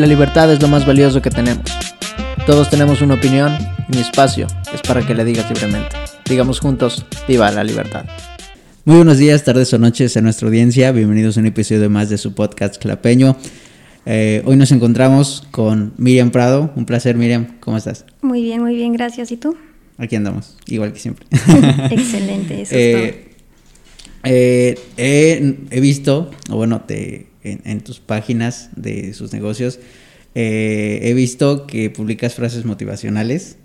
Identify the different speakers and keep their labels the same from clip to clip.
Speaker 1: La libertad es lo más valioso que tenemos. Todos tenemos una opinión y mi espacio es para que le digas libremente. Digamos juntos, viva la libertad. Muy buenos días, tardes o noches a nuestra audiencia. Bienvenidos a un episodio más de su podcast Clapeño. Eh, hoy nos encontramos con Miriam Prado. Un placer, Miriam. ¿Cómo estás?
Speaker 2: Muy bien, muy bien, gracias. ¿Y tú?
Speaker 1: Aquí andamos, igual que siempre.
Speaker 2: Excelente, eso es
Speaker 1: Eh, eh, he, he visto, o bueno, te, en, en tus páginas de sus negocios, eh, he visto que publicas frases motivacionales.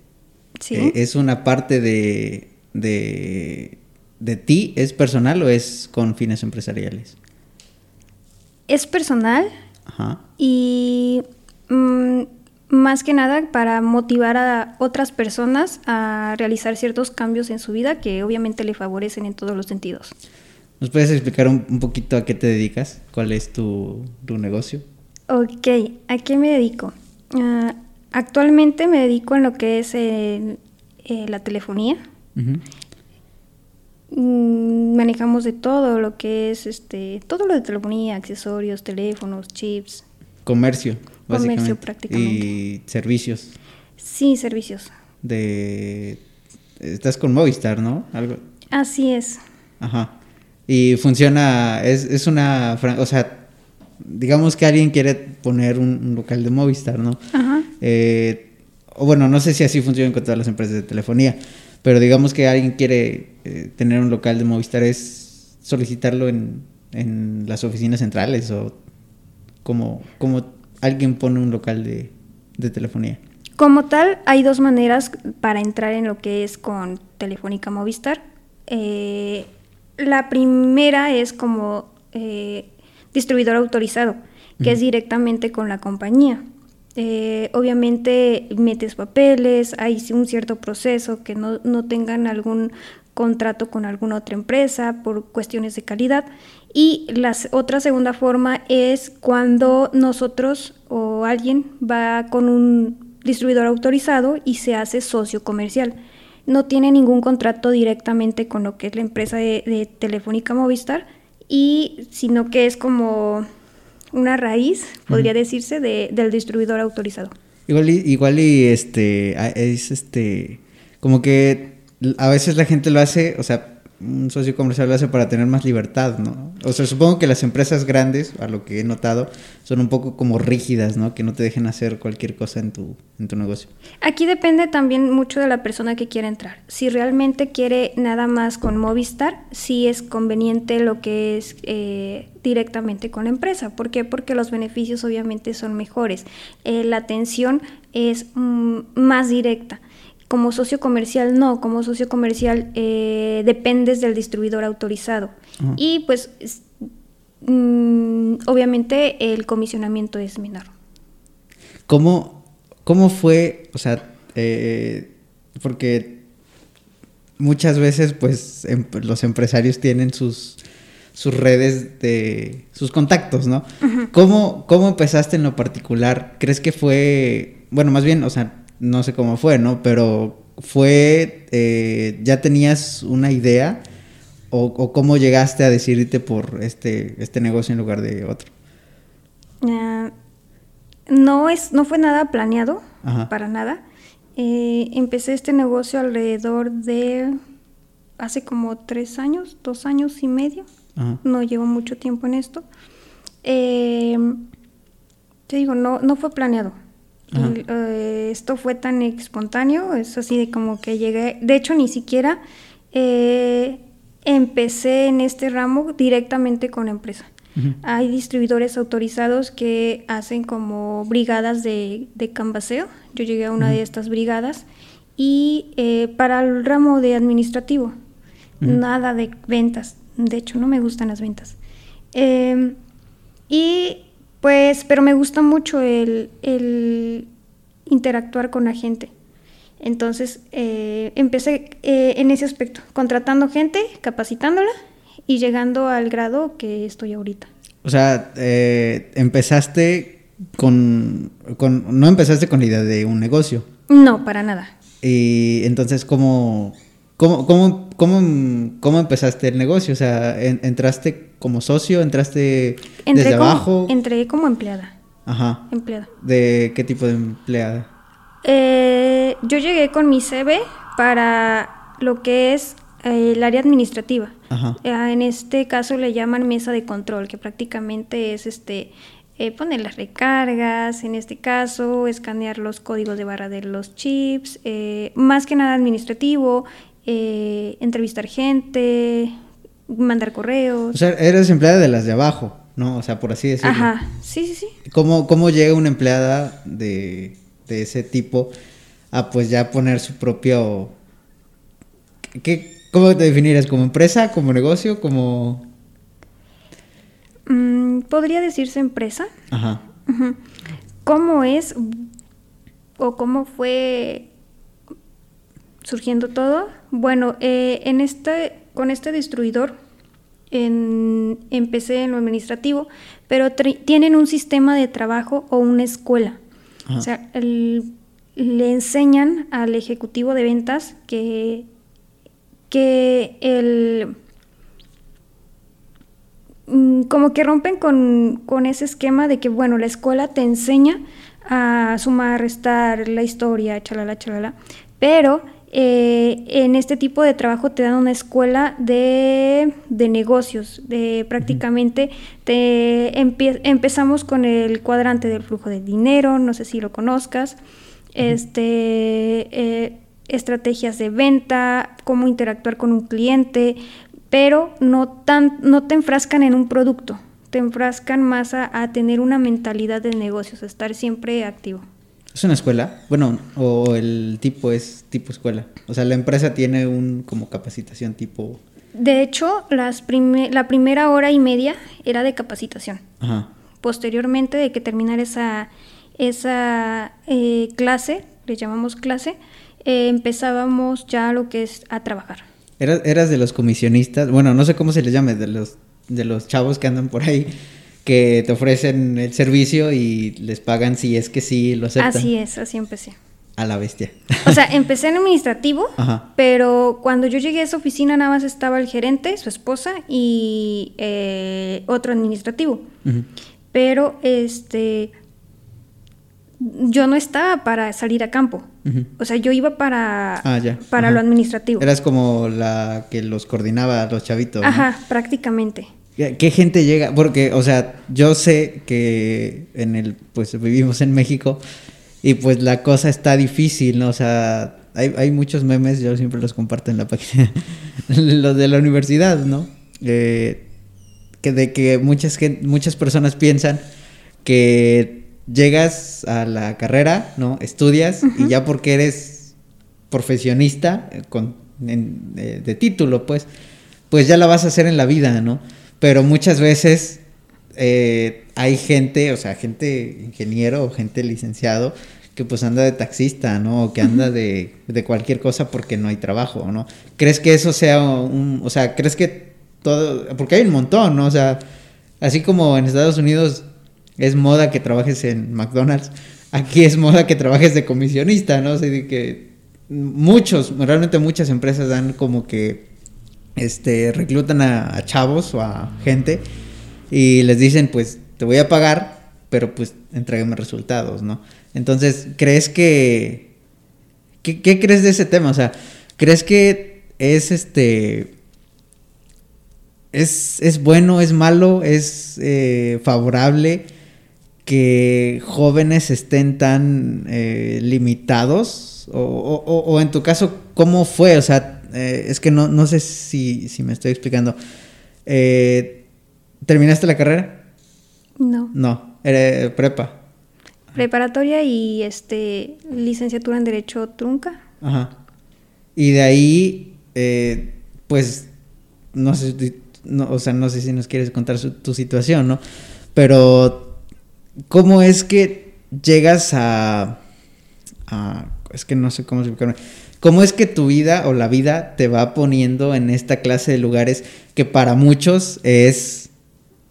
Speaker 2: Sí.
Speaker 1: Eh, ¿Es una parte de, de, de ti? ¿Es personal o es con fines empresariales?
Speaker 2: Es personal
Speaker 1: Ajá.
Speaker 2: y mm, más que nada para motivar a otras personas a realizar ciertos cambios en su vida que obviamente le favorecen en todos los sentidos.
Speaker 1: ¿Nos puedes explicar un, un poquito a qué te dedicas? ¿Cuál es tu, tu negocio?
Speaker 2: Ok, ¿a qué me dedico? Ah, actualmente me dedico en lo que es el- eh, la telefonía. Mm, manejamos de todo lo que es este todo lo de telefonía, accesorios, teléfonos, chips.
Speaker 1: Comercio,
Speaker 2: Comercio,
Speaker 1: básicamente.
Speaker 2: prácticamente.
Speaker 1: Y servicios.
Speaker 2: Sí, servicios.
Speaker 1: de estás con Movistar, ¿no? Algo.
Speaker 2: Así es.
Speaker 1: Ajá. Y funciona, es, es una, o sea, digamos que alguien quiere poner un, un local de Movistar, ¿no?
Speaker 2: Ajá.
Speaker 1: Eh, o bueno, no sé si así funciona con todas las empresas de telefonía, pero digamos que alguien quiere eh, tener un local de Movistar, es solicitarlo en, en las oficinas centrales o como, como alguien pone un local de, de telefonía.
Speaker 2: Como tal, hay dos maneras para entrar en lo que es con Telefónica Movistar. Eh, la primera es como eh, distribuidor autorizado, que es directamente con la compañía. Eh, obviamente metes papeles, hay un cierto proceso que no, no tengan algún contrato con alguna otra empresa por cuestiones de calidad. Y la otra segunda forma es cuando nosotros o alguien va con un distribuidor autorizado y se hace socio comercial. No tiene ningún contrato directamente con lo que es la empresa de, de Telefónica Movistar, y, sino que es como una raíz, podría decirse, de- del distribuidor autorizado.
Speaker 1: Igual y, igual y este es este como que a veces la gente lo hace, o sea, un socio comercial lo hace para tener más libertad, ¿no? O sea, supongo que las empresas grandes, a lo que he notado, son un poco como rígidas, ¿no? Que no te dejen hacer cualquier cosa en tu en tu negocio.
Speaker 2: Aquí depende también mucho de la persona que quiera entrar. Si realmente quiere nada más con Movistar, sí es conveniente lo que es eh, directamente con la empresa. ¿Por qué? Porque los beneficios obviamente son mejores. Eh, la atención es mm, más directa. Como socio comercial no, como socio comercial eh, dependes del distribuidor autorizado. Y pues es- mm, obviamente el comisionamiento es menor.
Speaker 1: ¿Cómo, cómo fue, o sea, eh, porque muchas veces pues em- los empresarios tienen sus, sus redes de sus contactos, ¿no? ¿Cómo, ¿Cómo empezaste en lo particular? ¿Crees que fue, bueno, más bien, o sea, no sé cómo fue, ¿no? Pero fue, eh, ¿ya tenías una idea? O, o cómo llegaste a decidirte por este, este negocio en lugar de otro?
Speaker 2: Ah, no, es, no fue nada planeado,
Speaker 1: Ajá.
Speaker 2: para nada. Eh, empecé este negocio alrededor de hace como tres años, dos años y medio.
Speaker 1: Ajá.
Speaker 2: No llevo mucho tiempo en esto. Eh, te digo, no, no fue planeado. El- eh, esto fue tan espontáneo, es así de como que llegué. De hecho, ni siquiera eh, empecé en este ramo directamente con la empresa. Hay distribuidores autorizados que hacen como brigadas de, de canvaseo. Yo llegué a una de estas brigadas. Y eh, para el ramo de administrativo, nada de ventas. De hecho, no me gustan las ventas. Eh, y pues, pero me gusta mucho el, el interactuar con la gente. Entonces, eh, empecé eh, en ese aspecto, contratando gente, capacitándola y llegando al grado que estoy ahorita.
Speaker 1: O sea, eh, empezaste con, con... No empezaste con la idea de un negocio.
Speaker 2: No, para nada.
Speaker 1: Y entonces, ¿cómo, cómo, cómo, cómo, cómo empezaste el negocio? O sea, en- ¿entraste como socio? ¿Entraste
Speaker 2: Entré
Speaker 1: desde
Speaker 2: como,
Speaker 1: abajo?
Speaker 2: entré como empleada.
Speaker 1: Ajá.
Speaker 2: empleada.
Speaker 1: ¿De qué tipo de empleada?
Speaker 2: Eh, yo llegué con mi CV para lo que es eh, el área administrativa.
Speaker 1: Ajá.
Speaker 2: Eh, en este caso le llaman mesa de control, que prácticamente es este eh, poner las recargas, en este caso, escanear los códigos de barra de los chips, eh, más que nada administrativo, entrevistar gente, mandar correos.
Speaker 1: O sea, eres empleada de las de abajo, ¿no? O sea, por así decirlo.
Speaker 2: Ajá, sí, sí, sí.
Speaker 1: ¿Cómo, cómo llega una empleada de, de ese tipo a pues ya poner su propio... ¿Qué, ¿Cómo te definirías? ¿Como empresa? ¿Como negocio? ¿Como...?
Speaker 2: Mm, Podría decirse empresa.
Speaker 1: Ajá.
Speaker 2: ¿Cómo es o cómo fue surgiendo todo? Bueno, eh, en este, con este distribuidor en- empecé en lo administrativo, pero tienen un sistema de trabajo o una escuela.
Speaker 1: Ajá.
Speaker 2: O sea, el- le enseñan al ejecutivo de ventas que, que el mm, como que rompen con, con ese esquema de que, bueno, la escuela te enseña a sumar, restar, la historia, chalala, chalala, pero eh, en este tipo de trabajo te dan una escuela de, de negocios, de prácticamente te empezamos con el cuadrante del flujo de dinero, no sé si lo conozcas, este, eh, estrategias de venta, cómo interactuar con un cliente, pero no, tan, no te enfrascan en un producto, te enfrascan más a, a tener una mentalidad de negocios, a estar siempre activo.
Speaker 1: ¿Es una escuela? Bueno, o el tipo es tipo escuela. O sea, la empresa tiene un como capacitación tipo...
Speaker 2: De hecho, las prime- la primera hora y media era de capacitación.
Speaker 1: Ajá.
Speaker 2: Posteriormente de que terminara esa, esa eh, clase, le llamamos clase, eh, empezábamos ya lo que es a trabajar.
Speaker 1: Eras, eras de los comisionistas, bueno, no sé cómo se les llame, de los, de los chavos que andan por ahí, que te ofrecen el servicio y les pagan si es que sí lo aceptan.
Speaker 2: Así es, así empecé.
Speaker 1: A la bestia.
Speaker 2: O sea, empecé en administrativo,
Speaker 1: Ajá.
Speaker 2: pero cuando yo llegué a esa oficina nada más estaba el gerente, su esposa y eh, otro administrativo. Pero este yo no estaba para salir a campo. O sea, yo iba para,
Speaker 1: Ah, ya.
Speaker 2: para
Speaker 1: Ajá.
Speaker 2: lo administrativo.
Speaker 1: Eras como la que los coordinaba a los chavitos. ¿no?
Speaker 2: Ajá, prácticamente.
Speaker 1: ¿Qué gente llega? Porque, o sea, yo sé que en el, pues vivimos en México y pues la cosa está difícil, ¿no? O sea, hay, hay muchos memes, yo siempre los comparto en la página, los de la universidad, ¿no? Eh, que de que muchas, muchas personas piensan que llegas a la carrera, ¿no? Estudias y ya porque eres profesionista eh, con, en- eh, de título, pues, pues ya la vas a hacer en la vida, ¿no? Pero muchas veces eh, hay gente, o sea, gente ingeniero o gente licenciado que pues anda de taxista, ¿no? O que anda de, de cualquier cosa porque no hay trabajo, ¿no? ¿Crees que eso sea un, o sea, crees que todo, porque hay un montón, ¿no? O sea, así como en Estados Unidos es moda que trabajes en McDonald's, aquí es moda que trabajes de comisionista, ¿no? O sea, de que muchos, realmente muchas empresas dan como que este, reclutan a, chavos o a gente y les dicen, pues te voy a pagar, pero pues entrégame resultados, ¿no? Entonces, ¿crees que... ¿Qué, crees de ese tema? O sea, ¿crees que es este... ¿Es, es bueno, es malo, es eh, favorable que jóvenes estén tan eh, limitados? O- o- o en tu caso, ¿cómo fue? O sea, eh, es que no, no sé si, si me estoy explicando. Eh, ¿Terminaste la carrera?
Speaker 2: No.
Speaker 1: No, era prepa.
Speaker 2: Preparatoria y este licenciatura en Derecho Trunca.
Speaker 1: Ajá. Y de ahí, eh, pues, no sé, si- no, o sea, no sé si nos quieres contar su- tu situación, ¿no? Pero, ¿cómo es que llegas a, a- es que no sé cómo explicarme. ¿Cómo es que tu vida o la vida te va poniendo en esta clase de lugares que para muchos es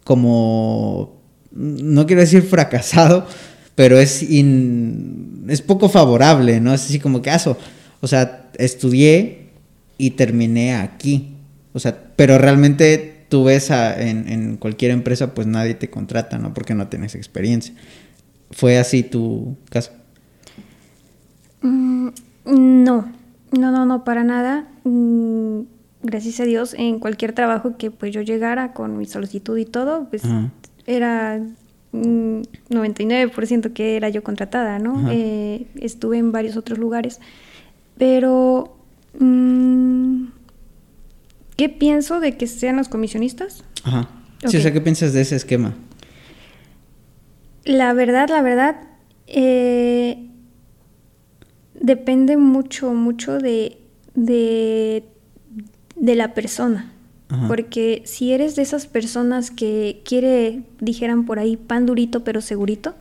Speaker 1: como, no quiero decir fracasado, pero es, in- es poco favorable, ¿no? Es así como que, aso, o sea, estudié y terminé aquí. O sea, pero realmente tú ves en, en cualquier empresa, pues nadie te contrata, ¿no? Porque no tienes experiencia. ¿Fue así tu caso?
Speaker 2: Mm, no, no, no, no, para nada. Mm, gracias a Dios, en cualquier trabajo que pues yo llegara con mi solicitud y todo, pues era 99% que era yo contratada, ¿no? Eh, estuve en varios otros lugares, pero mm, ¿qué pienso de que sean los comisionistas?
Speaker 1: Ajá. Sí, o sea, ¿qué piensas de ese esquema?
Speaker 2: La verdad, la verdad, eh, depende mucho, mucho de, de, la persona. Porque si eres de esas personas que quiere, dijeran por ahí, pan durito pero segurito,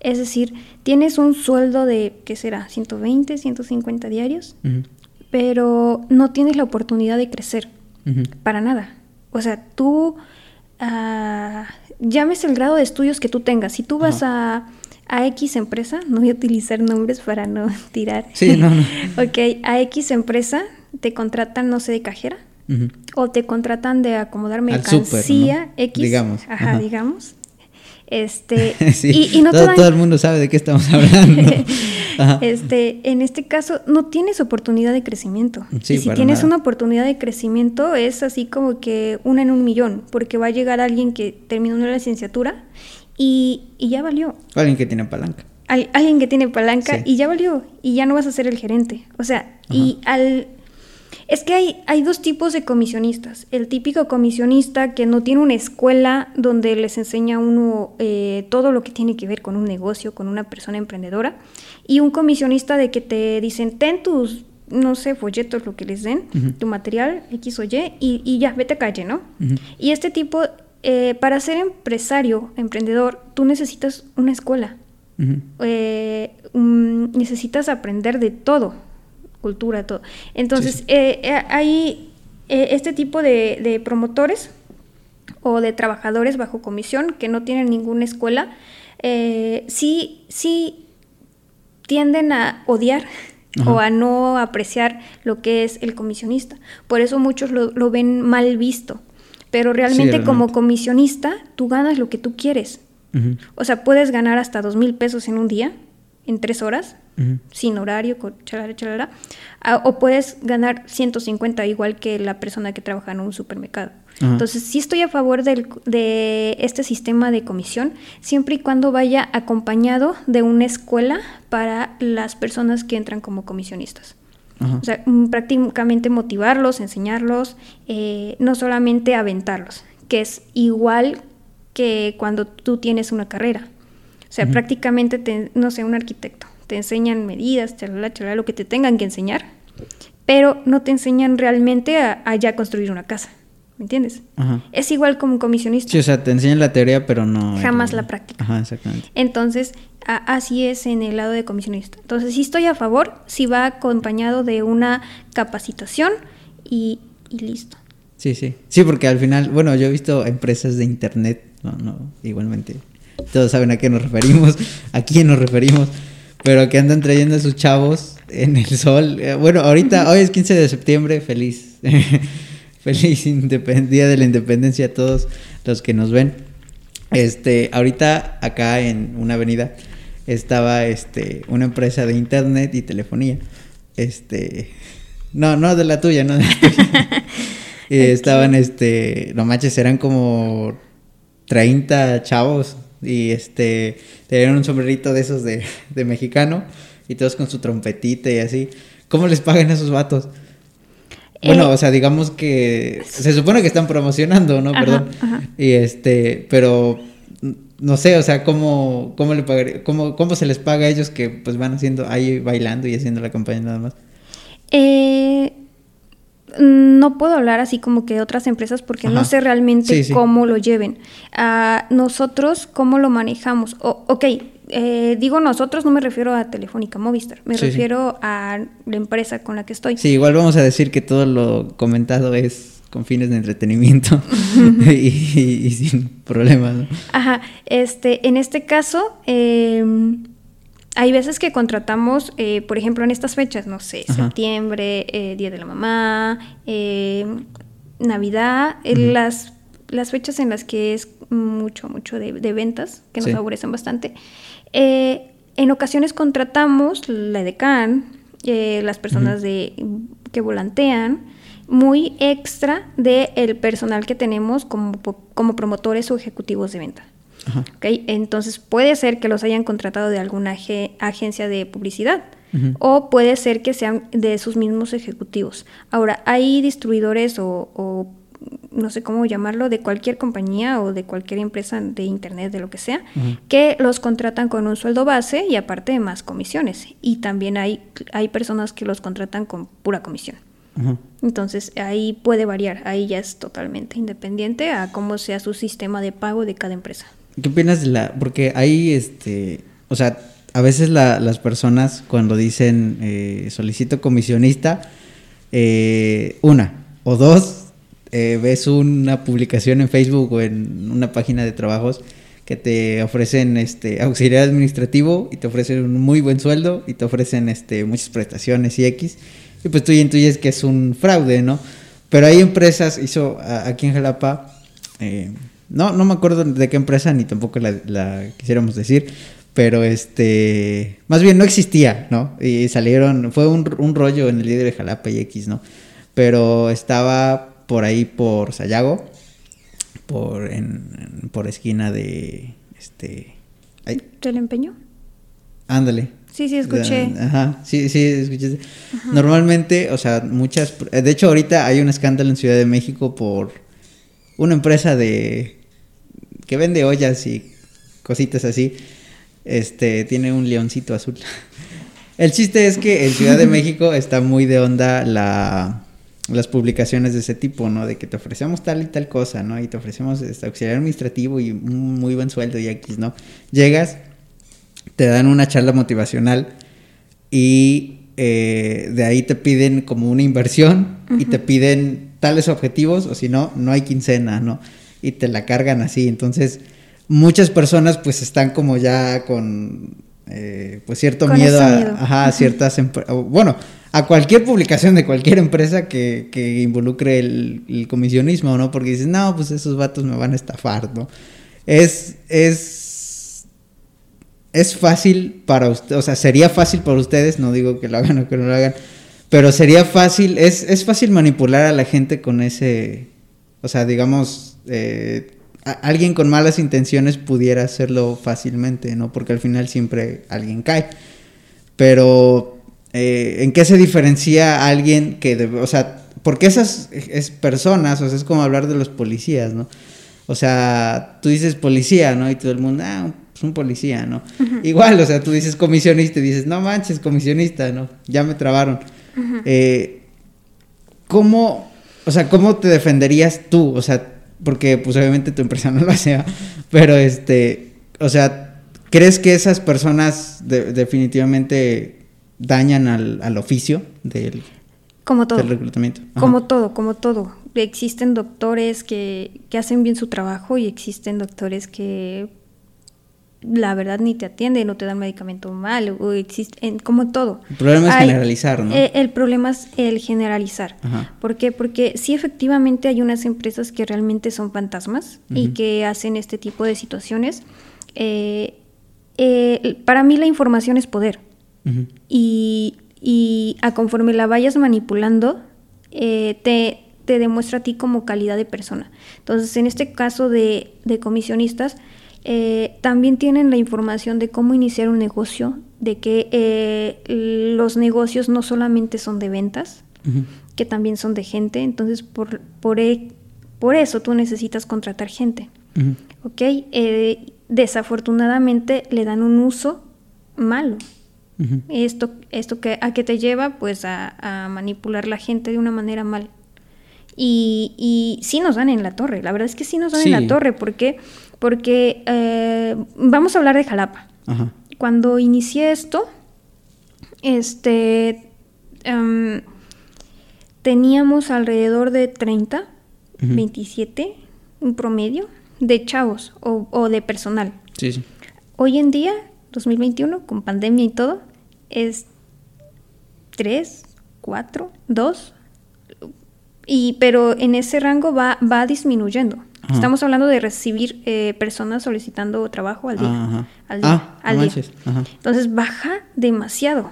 Speaker 2: es decir, tienes un sueldo de, ¿qué será? 120, 150 diarios, pero no tienes la oportunidad de crecer, para nada. O sea, tú, uh, llames el grado de estudios que tú tengas, si tú vas a a X empresa, no voy a utilizar nombres para no tirar.
Speaker 1: Sí, no, no.
Speaker 2: ok, a X empresa te contratan, no sé, de cajera. O te contratan de acomodar mercancía X.
Speaker 1: Digamos.
Speaker 2: Ajá, digamos. Este,
Speaker 1: y, no todo, todo, el mundo sabe de qué estamos hablando.
Speaker 2: Este, en este caso, no tienes oportunidad de crecimiento. y si tienes una oportunidad de crecimiento, es así como que una en un millón, porque va a llegar alguien que terminó una licenciatura y, ya valió.
Speaker 1: Alguien que tiene palanca.
Speaker 2: alguien que tiene palanca y ya valió. Y ya no vas a ser el gerente. O sea, y al... Es que hay, hay dos tipos de comisionistas. El típico comisionista que no tiene una escuela donde les enseña a uno eh, todo lo que tiene que ver con un negocio, con una persona emprendedora. Y un comisionista de que te dicen, ten tus, no sé, folletos, lo que les den, tu material, X o Y, y, ya, vete a calle, ¿no? Y este tipo eh, para ser empresario, emprendedor, tú necesitas una escuela. Eh, necesitas aprender de todo, cultura, todo. Entonces, eh, hay este tipo de, promotores o de trabajadores bajo comisión que no tienen ninguna escuela, sí, sí tienden a odiar o a no apreciar lo que es el comisionista. Por eso muchos lo ven mal visto. Pero realmente, como comisionista, tú ganas lo que tú quieres. O sea, puedes ganar hasta dos mil pesos en un día, en tres horas, sin horario, chalala, chalala. Ah, o puedes ganar 150 igual que la persona que trabaja en un supermercado. Entonces, sí estoy a favor del, de este sistema de comisión, siempre y cuando vaya acompañado de una escuela para las personas que entran como comisionistas. O sea, mm, prácticamente motivarlos, enseñarlos, eh, no solamente aventarlos, que es igual que cuando tú tienes una carrera. O sea, prácticamente, no sé, un arquitecto, te enseñan medidas, chalala, chalala, lo que te tengan que enseñar, pero no te enseñan realmente a, ya construir una casa. ¿Me entiendes? Es igual como un comisionista.
Speaker 1: Sí, o sea, te enseñan la teoría, pero no...
Speaker 2: Jamás la práctica.
Speaker 1: Ajá, exactamente.
Speaker 2: Entonces, así es en el lado de comisionista. Entonces, sí estoy a favor si va acompañado de una capacitación y, listo.
Speaker 1: Sí, sí. Sí, porque al final, bueno, yo he visto empresas de internet, no, no, igualmente. Todos saben a qué nos referimos, a quién nos referimos, pero que andan trayendo a sus chavos en el sol. Eh, bueno, ahorita, hoy es 15 de septiembre, feliz. feliz Día de la Independencia a todos los que nos ven. Este, ahorita acá en una avenida estaba este una empresa de internet y telefonía. Este, no, no de la tuya, no de la tuya. y estaban este, no manches, eran como 30 chavos y este tenían un sombrerito de esos de, de mexicano y todos con su trompetita y así. ¿Cómo les pagan a esos vatos? Bueno, eh, o sea, digamos que se supone que están promocionando, ¿no? Perdón. Y este, pero no sé, o sea, cómo, cómo le pagaría, cómo, cómo se les paga a ellos que pues van haciendo ahí bailando y haciendo la campaña nada más.
Speaker 2: Eh, no puedo hablar así como que de otras empresas porque no sé realmente cómo lo lleven. A nosotros, ¿cómo lo manejamos? O, ok, eh, digo nosotros, no me refiero a Telefónica Movistar, me refiero a la empresa con la que estoy.
Speaker 1: Sí, igual vamos a decir que todo lo comentado es con fines de entretenimiento y, sin problemas.
Speaker 2: Ajá, este, en este caso, em, hay veces que contratamos, eh, por ejemplo, en estas fechas, no sé, septiembre, eh, Día de la Mamá, em, Navidad, las, las fechas en las que es mucho, mucho de, ventas, que nos favorecen bastante. Eh, en ocasiones contratamos la edecán, eh, las personas de, que volantean, muy extra del el personal que tenemos como, como promotores o ejecutivos de venta. ¿Okay? Entonces puede ser que los hayan contratado de alguna agencia de publicidad o puede ser que sean de sus mismos ejecutivos. Ahora, hay distribuidores o, no sé cómo llamarlo, de cualquier compañía o de cualquier empresa de internet, de lo que sea, que los contratan con un sueldo base y aparte de más comisiones. Y también hay, hay personas que los contratan con pura comisión. Entonces ahí puede variar, ahí ya es totalmente independiente a cómo sea su sistema de pago de cada empresa.
Speaker 1: ¿Qué opinas de la...? Porque ahí, este... O sea, a veces las personas cuando dicen eh, solicito comisionista, eh, una o dos, eh, ves una publicación en Facebook o en una página de trabajos que te ofrecen este auxiliar administrativo y te ofrecen un muy buen sueldo y te ofrecen este muchas prestaciones y X y pues tú ya intuyes que es un fraude, ¿no? Pero hay empresas, hizo aquí en Jalapa, no, no me acuerdo de qué empresa ni tampoco la quisiéramos decir, pero este, más bien no existía, ¿no? Y salieron, fue un, un rollo en el líder de Jalapa y X, ¿no? Pero estaba por ahí por Sayago, por, en, por esquina de, este...
Speaker 2: ¿Te el empeño?
Speaker 1: Ándale.
Speaker 2: Sí, sí, escuché.
Speaker 1: Ajá, sí, sí, escuché. Normalmente, o sea, muchas... De hecho, ahorita hay un escándalo en Ciudad de México por una empresa de... que vende ollas y cositas así este, tiene un leoncito azul. El chiste es que en Ciudad de México está muy de onda la, las publicaciones de ese tipo, ¿no? De que te ofrecemos tal y tal cosa, ¿no? Y te ofrecemos este, auxiliar administrativo y un muy buen sueldo y X, ¿no? Llegas, te dan una charla motivacional y eh, de ahí te piden como una inversión y te piden tales objetivos o si no, no hay quincena, ¿no? Y te la cargan así. Entonces, muchas personas pues están como ya con eh, pues cierto miedo a, ciertas bueno a cualquier publicación de cualquier empresa que, que involucre el, comisionismo no porque dices no pues esos vatos me van a estafar no es es es fácil para usted o sea sería fácil para ustedes no digo que lo hagan o que no lo hagan pero sería fácil es, es fácil manipular a la gente con ese o sea digamos eh, alguien con malas intenciones pudiera hacerlo fácilmente, ¿no? Porque al final siempre alguien cae. Pero, eh, ¿en qué se diferencia alguien que, debe, o sea, porque esas es personas, o sea, es como hablar de los policías, ¿no? O sea, tú dices policía, ¿no? Y todo el mundo, ah, es un policía, ¿no? Igual, o sea, tú dices comisionista y dices, no manches, comisionista, ¿no? Ya me trabaron. Eh, ¿Cómo, o sea, cómo te defenderías tú? O sea, porque pues obviamente tu empresa no lo hace, pero este, o sea, ¿crees que esas personas definitivamente dañan al, oficio del,
Speaker 2: como todo.
Speaker 1: reclutamiento?
Speaker 2: Como todo, como todo. Existen doctores que, que hacen bien su trabajo y existen doctores que la verdad ni te atienden, no te dan medicamento mal, o existe, como todo.
Speaker 1: El problema es generalizar, ¿no?
Speaker 2: Eh, el, problema es el generalizar. ¿Por qué? Porque sí efectivamente hay unas empresas que realmente son fantasmas y que hacen este tipo de situaciones. Eh, eh, para mí la información es poder. y, y, a conforme la vayas manipulando, te, te demuestra a ti como calidad de persona. Entonces, en este caso de, de comisionistas, eh, también tienen la información de cómo iniciar un negocio, de que eh, los negocios no solamente son de ventas, que también son de gente, entonces por, por, e, por eso tú necesitas contratar gente. Eh, desafortunadamente le dan un uso malo. Esto, esto que, a qué te lleva pues a, manipular la gente de una manera mal. Y, y sí nos dan en la torre, la verdad es que sí nos dan en la torre, porque porque eh, vamos a hablar de Jalapa. Cuando inicié esto, este, em, teníamos alrededor de 30, 27, un promedio de chavos o, de personal.
Speaker 1: Sí,
Speaker 2: Hoy en día, 2021, con pandemia y todo, es 3, 4, 2, y, pero en ese rango va, va disminuyendo.
Speaker 1: Ajá.
Speaker 2: Estamos hablando de recibir eh, personas solicitando trabajo al día.
Speaker 1: Ajá.
Speaker 2: Al día.
Speaker 1: Ah,
Speaker 2: al
Speaker 1: no
Speaker 2: día.
Speaker 1: Ajá.
Speaker 2: Entonces baja demasiado.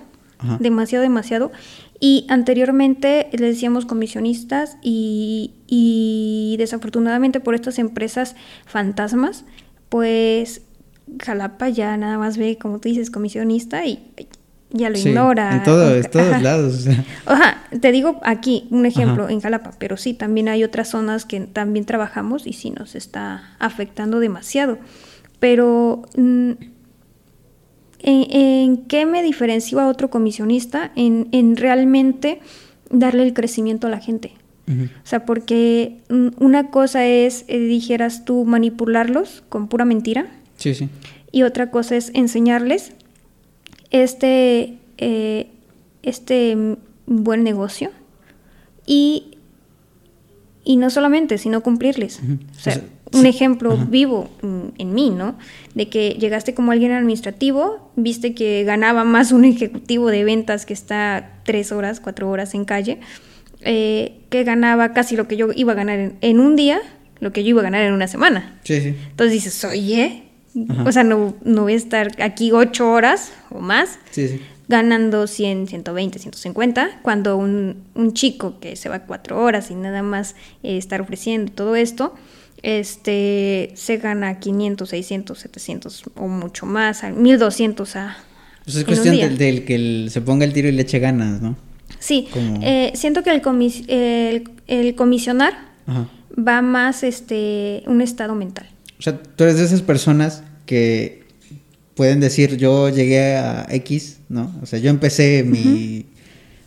Speaker 2: Demasiado, demasiado. Y anteriormente le decíamos comisionistas y, y desafortunadamente por estas empresas fantasmas, pues Jalapa ya nada más ve, como tú dices, comisionista y ya lo
Speaker 1: Sí,
Speaker 2: ignora.
Speaker 1: En, todo, en
Speaker 2: Ajá.
Speaker 1: todos lados. o sea.
Speaker 2: Ajá, te digo aquí un ejemplo
Speaker 1: Ajá.
Speaker 2: en Jalapa, pero sí, también hay otras zonas que también trabajamos y sí nos está afectando demasiado. Pero, mm, ¿en, en qué me diferencio a otro comisionista? En, en realmente darle el crecimiento a la gente. O sea, porque mm, una cosa es, eh, dijeras tú, manipularlos con pura mentira
Speaker 1: Sí, sí.
Speaker 2: y otra cosa es enseñarles este, eh, este buen negocio y, y no solamente, sino cumplirles. O sea,
Speaker 1: O sea,
Speaker 2: un
Speaker 1: sí.
Speaker 2: ejemplo
Speaker 1: Ajá.
Speaker 2: vivo en mí, ¿no? De que llegaste como alguien administrativo, viste que ganaba más un ejecutivo de ventas que está tres horas, cuatro horas en calle, eh, que ganaba casi lo que yo iba a ganar en, en un día, lo que yo iba a ganar en una semana.
Speaker 1: Sí, sí.
Speaker 2: Entonces dices, oye,
Speaker 1: Ajá.
Speaker 2: o sea, no, no voy a estar aquí ocho horas o más
Speaker 1: Sí, sí.
Speaker 2: ganando 100, 120, 150, cuando un, un chico que se va cuatro horas y nada más eh, estar ofreciendo todo esto, este, se gana 500, 600, 700 o mucho más, a 1200 a...
Speaker 1: Pues es cuestión del, del que el- se ponga el tiro y le eche ganas, ¿no?
Speaker 2: Sí, eh, siento que el, comis- el, el comisionar
Speaker 1: Ajá.
Speaker 2: va más este, un estado mental.
Speaker 1: O sea, tú eres de esas personas que pueden decir, yo llegué a X, ¿no? O sea, yo empecé mi,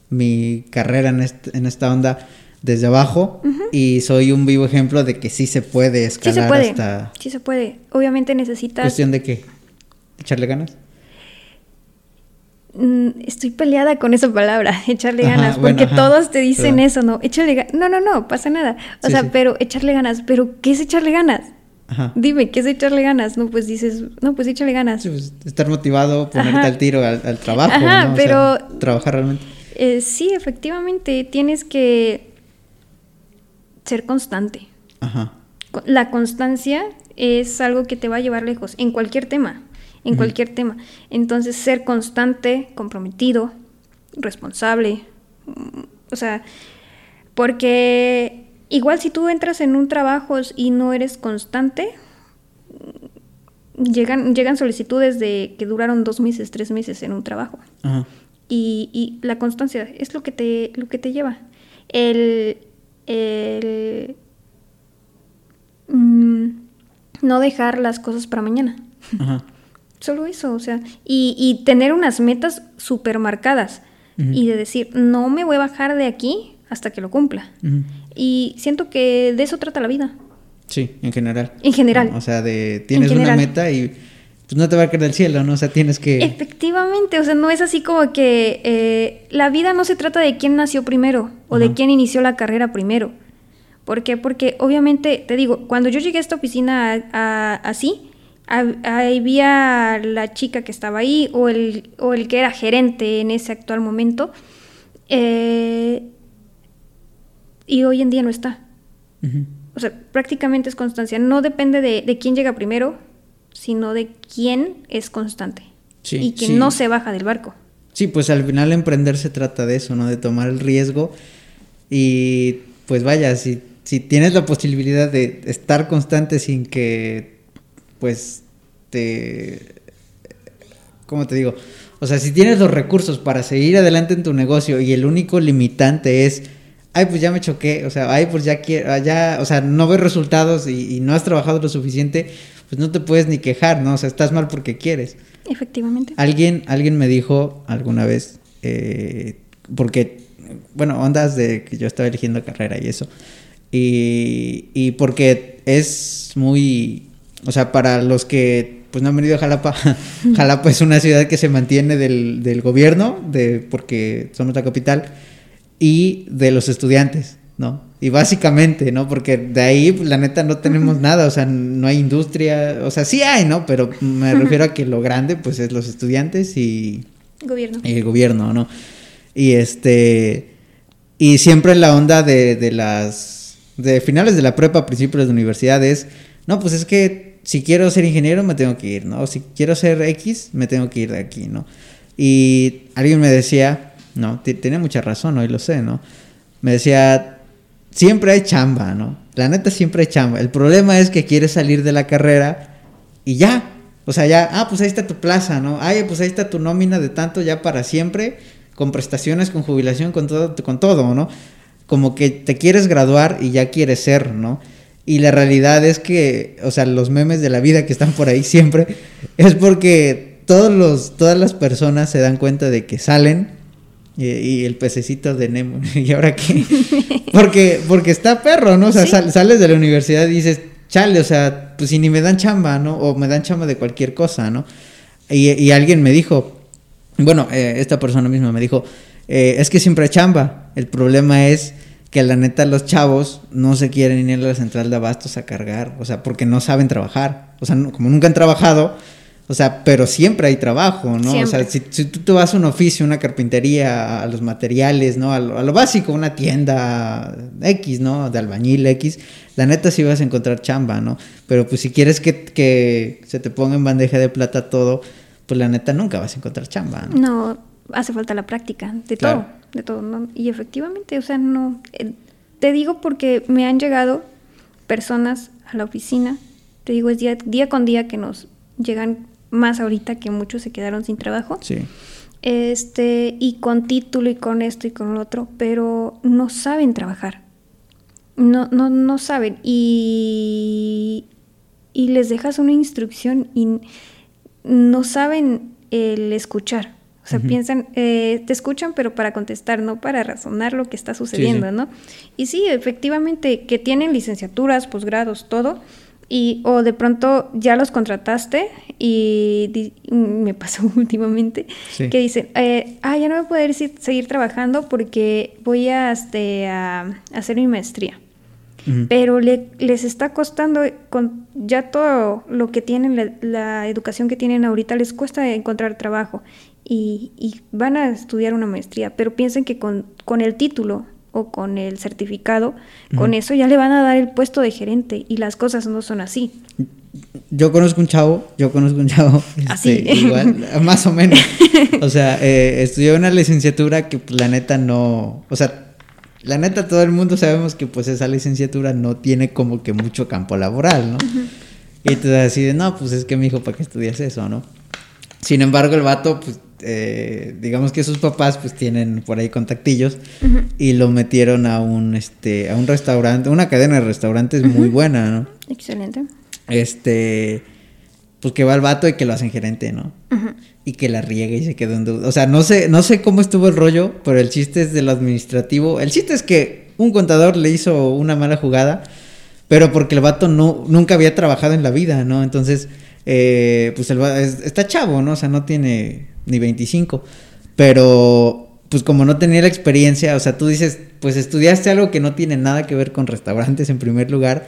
Speaker 1: mi carrera en, este- en esta onda desde abajo y soy un vivo ejemplo de que sí se puede
Speaker 2: Sí
Speaker 1: escalar
Speaker 2: se puede,
Speaker 1: hasta...
Speaker 2: sí se puede. Obviamente necesitas...
Speaker 1: ¿Cuestión de qué? ¿Echarle ganas?
Speaker 2: Mm, Estoy peleada con esa palabra, echarle
Speaker 1: Ajá,
Speaker 2: ganas, porque todos te dicen
Speaker 1: perdón.
Speaker 2: eso, ¿no? Échale ganas. No, no, no, pasa nada. O
Speaker 1: Sí,
Speaker 2: sea,
Speaker 1: sí.
Speaker 2: pero echarle ganas, pero ¿qué es echarle ganas?
Speaker 1: Ajá.
Speaker 2: Dime, ¿qué es echarle ganas? No, pues dices, no, pues échale ganas.
Speaker 1: Sí, pues, estar motivado, ponerte
Speaker 2: Ajá.
Speaker 1: al tiro al, al trabajo,
Speaker 2: Ajá,
Speaker 1: ¿no? O sea,
Speaker 2: pero-
Speaker 1: trabajar realmente.
Speaker 2: Eh, sí, efectivamente, tienes que ser constante.
Speaker 1: Ajá.
Speaker 2: La constancia es algo que te va a llevar lejos, en cualquier tema, en cualquier tema. Entonces, ser constante, comprometido, responsable, mm, o sea, porque igual si tú entras en un trabajo y no eres constante, llegan, llegan solicitudes de que duraron dos meses, tres meses en un trabajo.
Speaker 1: Ajá.
Speaker 2: Y, y la constancia es lo que te, lo que te lleva. El, el mm, no dejar las cosas para mañana.
Speaker 1: Ajá.
Speaker 2: Solo eso, o sea, y, y tener unas metas súper marcadas y de decir, no me voy a bajar de aquí hasta que lo cumpla. Y siento que de eso trata la vida.
Speaker 1: Sí, en general.
Speaker 2: En general.
Speaker 1: O sea, de tienes una meta y pues no te va a caer del cielo, ¿no? O sea, tienes que...
Speaker 2: Efectivamente, o sea, no es así como que eh, la vida no se trata de quién nació primero o de quién inició la carrera primero. ¿Por qué? Porque obviamente, te digo, cuando yo llegué a esta oficina a- a- así, hab- había la chica que estaba ahí o el, o el que era gerente en ese actual momento, eh, y hoy en día no está. O sea, prácticamente es constancia. No depende de, de quién llega primero, sino de quién es constante.
Speaker 1: Sí,
Speaker 2: y que
Speaker 1: sí.
Speaker 2: no se baja del barco.
Speaker 1: Sí, pues al final emprender se trata de eso, ¿no? De tomar el riesgo y pues vaya, si, si tienes la posibilidad de estar constante sin que pues te... ¿Cómo te digo? O sea, si tienes los recursos para seguir adelante en tu negocio y el único limitante es, ay, pues ya me choqué, o sea, ay, pues ya quiero, ya, o sea, no ves resultados y, y no has trabajado lo suficiente, pues no te puedes ni quejar, ¿no? O sea, estás mal porque quieres.
Speaker 2: Efectivamente.
Speaker 1: Alguien, alguien me dijo alguna vez, eh, porque, bueno, ondas de que yo estaba eligiendo carrera y eso, y, y porque es muy, o sea, para los que pues no han venido a Jalapa, Jalapa es una ciudad que se mantiene del, del gobierno, de, porque somos la capital, y de los estudiantes, ¿no? Y básicamente, ¿no? Porque de ahí, pues, la neta, no tenemos nada, o sea, no hay industria, o sea, sí hay, ¿no? Pero me refiero a que lo grande, pues, es los estudiantes y,
Speaker 2: Gobierno.
Speaker 1: y el gobierno, ¿no? Y este, y siempre la onda de, de las, de finales de la prepa, principios de universidad, es, no, pues es que si quiero ser ingeniero me tengo que ir, ¿no? O si quiero ser X, me tengo que ir de aquí, ¿no? Y alguien me decía, no, tiene mucha razón, hoy lo sé, ¿no? Me decía, siempre hay chamba, ¿no? La neta siempre hay chamba. El problema es que quieres salir de la carrera y ya. O sea, ya, ah, pues ahí está tu plaza, ¿no? Ay, pues ahí está tu nómina de tanto ya para siempre, con prestaciones, con jubilación, con todo, con todo, ¿no? Como que te quieres graduar y ya quieres ser, ¿no? Y la realidad es que, o sea, los memes de la vida que están por ahí siempre, es porque todos los, todas las personas se dan cuenta de que salen y, el pececito de Nemo. ¿Y ahora qué? Porque, porque está perro, ¿no? O sea, sales de la universidad y dices, chale, o sea, pues si ni me dan chamba, ¿no? O me dan chamba de cualquier cosa, ¿no? Y, alguien me dijo, bueno, eh, esta persona misma me dijo, eh, es que siempre hay chamba. El problema es que la neta los chavos no se quieren ir a la central de abastos a cargar, o sea, porque no saben trabajar. O sea, como nunca han trabajado, o sea, pero siempre hay trabajo, ¿no? O sea, si, tú te vas a un oficio, una carpintería, a los materiales, ¿no? A lo, básico, una tienda X, ¿no? De albañil X, la neta sí vas a encontrar chamba, ¿no? Pero pues si quieres que, se te ponga en bandeja de plata todo, pues la neta nunca vas a encontrar chamba,
Speaker 2: ¿no? No, hace falta la práctica, de todo, de todo, ¿no? Y efectivamente, o sea, no... Eh, te digo porque me han llegado personas a la oficina, te digo, es día, día con día que nos llegan más ahorita que muchos se quedaron sin trabajo.
Speaker 1: Sí.
Speaker 2: Este, y con título y con esto y con lo otro, pero no saben trabajar. No, no, no saben. Y, y les dejas una instrucción y no saben el escuchar. O sea, piensan, eh, te escuchan, pero para contestar, no para razonar lo que está sucediendo, ¿no? Y sí, efectivamente, que tienen licenciaturas, posgrados, todo, y o de pronto ya los contrataste y me pasó últimamente que dicen, eh, ah, ya no voy a poder seguir trabajando porque voy a, este, a, hacer mi maestría. Pero le, les está costando, con ya todo lo que tienen, la, educación que tienen ahorita, les cuesta encontrar trabajo y, y, van a estudiar una maestría, pero piensen que con, con el título o con el certificado, con eso ya le van a dar el puesto de gerente y las cosas no son así.
Speaker 1: Yo conozco un chavo, yo conozco un chavo, este, igual, más o menos. O sea, eh, estudió una licenciatura que pues, la neta no, o sea, la neta todo el mundo sabemos que pues esa licenciatura no tiene como que mucho campo laboral, ¿no? Y te así de, no, pues es que mi hijo, ¿para qué estudias eso, no? Sin embargo, el vato, pues eh, digamos que sus papás pues tienen por ahí contactillos y lo metieron a un este a un restaurante, una cadena de restaurantes muy buena, ¿no?
Speaker 2: Excelente.
Speaker 1: Este pues que va al vato y que lo hacen gerente, ¿no? Y que la riega y se quedó en duda. O sea, no sé, no sé cómo estuvo el rollo, pero el chiste es de lo administrativo. El chiste es que un contador le hizo una mala jugada, pero porque el vato no, nunca había trabajado en la vida, ¿no? Entonces, eh, pues el, está chavo, ¿no? O sea, no tiene ni 25. Pero, pues como no tenía la experiencia, o sea, tú dices, pues estudiaste algo que no tiene nada que ver con restaurantes en primer lugar.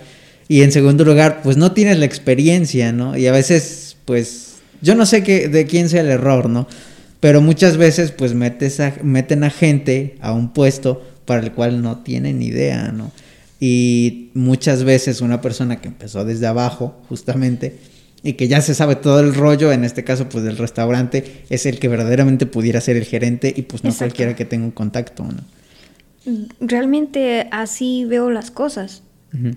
Speaker 1: Y en segundo lugar, pues no tienes la experiencia, ¿no? Y a veces, pues, yo no sé qué, de quién sea el error, ¿no? Pero muchas veces, pues, metes a, meten a gente a un puesto para el cual no tienen idea, ¿no? Y muchas veces una persona que empezó desde abajo, justamente, y que ya se sabe todo el rollo, en este caso pues del restaurante, es el que verdaderamente pudiera ser el gerente y pues no cualquiera que tenga un contacto. ¿no?
Speaker 2: Realmente así veo las cosas,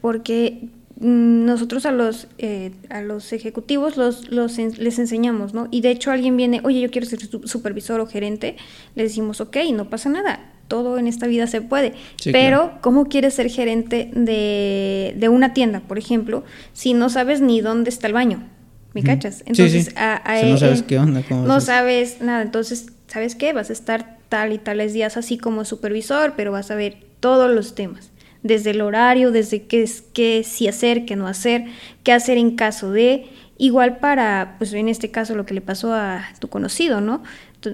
Speaker 2: porque mm, nosotros a los, eh, a los ejecutivos los, los les enseñamos, ¿no? Y de hecho alguien viene, oye, yo quiero ser supervisor o gerente, le decimos, ok, no pasa nada, todo en esta vida se puede. pero, ¿cómo quieres ser gerente de, de, una tienda, por ejemplo, si no sabes ni dónde está el baño? ¿Me cachas? Entonces,
Speaker 1: no sabes qué onda.
Speaker 2: no sabes nada. Entonces, ¿sabes qué? Vas a estar tal y tales días así como supervisor, pero vas a ver todos los temas. Desde el horario, desde qué, es, qué sí hacer, qué no hacer, qué hacer en caso de. Igual para, pues en este caso, lo que le pasó a tu conocido, ¿no?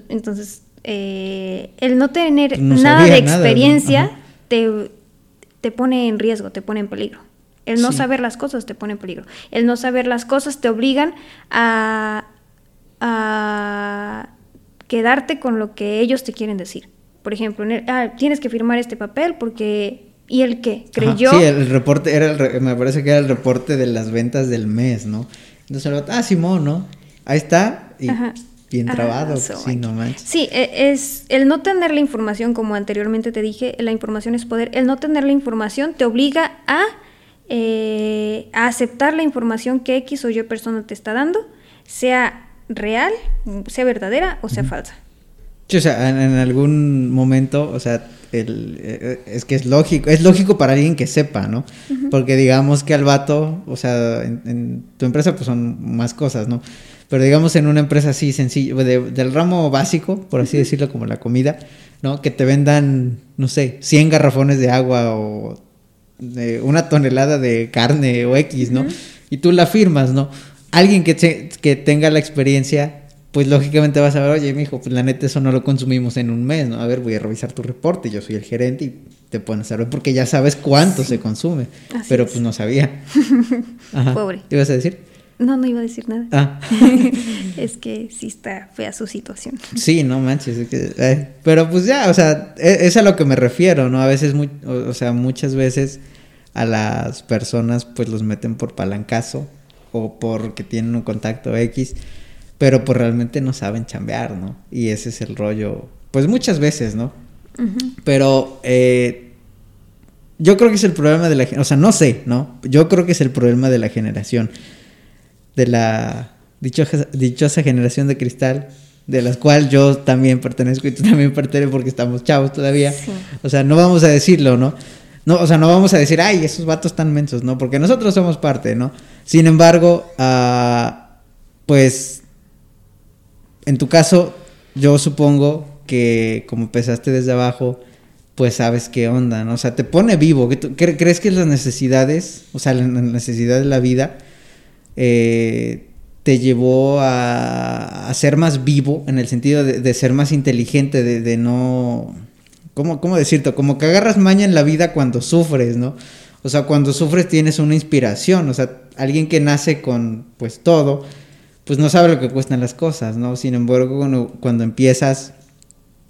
Speaker 2: Entonces, eh, el no tener nada de experiencia te, te pone en riesgo, te pone en peligro. El no saber las cosas te pone en peligro. El no saber las cosas te obligan a, a quedarte con lo que ellos te quieren decir. Por ejemplo, ah, tienes que firmar este papel porque ¿Y el qué?
Speaker 1: Ajá,
Speaker 2: ¿Creyó?
Speaker 1: Sí, el reporte, era el re- me parece que era el reporte de las ventas del mes, ¿no? Entonces el ah, Simón, ¿no? Ahí está, y
Speaker 2: Ajá.
Speaker 1: bien trabado,
Speaker 2: so
Speaker 1: sí, no manches.
Speaker 2: Sí, e- es el no tener la información, como anteriormente te dije, la información es poder. El no tener la información te obliga a, eh, a aceptar la información que X o Y persona te está dando, sea real, sea verdadera o sea falsa.
Speaker 1: Sí, o sea, en, en algún momento, o sea, el, eh, es que es lógico, es lógico para alguien que sepa, ¿no? Porque digamos que al vato, o sea, en, en tu empresa pues son más cosas, ¿no? Pero digamos en una empresa así sencilla, de- del ramo básico, por así decirlo, como la comida, ¿no? Que te vendan, no sé, 100 garrafones de agua o de una tonelada de carne o X, ¿no? Y tú la firmas, ¿no? Alguien que, te- que tenga la experiencia, pues lógicamente vas a ver, oye, mijo, pues la neta eso no lo consumimos en un mes, ¿no? A ver, voy a revisar tu reporte, yo soy el gerente y te pueden saber porque ya sabes cuánto se consume.
Speaker 2: Así
Speaker 1: pero
Speaker 2: es.
Speaker 1: pues no sabía. Ajá.
Speaker 2: Pobre.
Speaker 1: ¿Ibas a decir?
Speaker 2: No, no iba a decir nada.
Speaker 1: Ah.
Speaker 2: es que sí está fea su situación.
Speaker 1: Sí, no manches. es que, eh, pero pues ya, o sea, e- es a lo que me refiero, ¿no? A veces, o, o sea, muchas veces a las personas pues los meten por palancazo o porque tienen un contacto X, pero pues realmente no saben chambear, ¿no? Y ese es el rollo, pues muchas veces, ¿no? Pero eh, yo creo que es el problema de la gen- o sea, no sé, ¿no? Yo creo que es el problema de la generación, de la dichosa, dichosa generación de cristal, de las cual yo también pertenezco y tú también perteneces porque estamos chavos todavía.
Speaker 2: Sí.
Speaker 1: O sea, no vamos a decirlo, ¿no? No, o sea, no vamos a decir, ay, esos vatos tan mensos, ¿no? Porque nosotros somos parte, ¿no? Sin embargo, ah, pues, en tu caso, yo supongo que como empezaste desde abajo, pues sabes qué onda, ¿no? O sea, te pone vivo. ¿Qué tú- cre- ¿Crees que las necesidades, o sea, la la necesidad de la vida, eh, te llevó a, ser más vivo en el sentido de, ser más inteligente, de, de no... ¿Cómo, ¿Cómo decirte? Como que agarras maña en la vida cuando sufres, ¿no? O sea, cuando sufres tienes una inspiración, o sea, alguien que nace con pues todo, pues no sabe lo que cuestan las cosas, ¿no? Sin embargo, cuando, cuando empiezas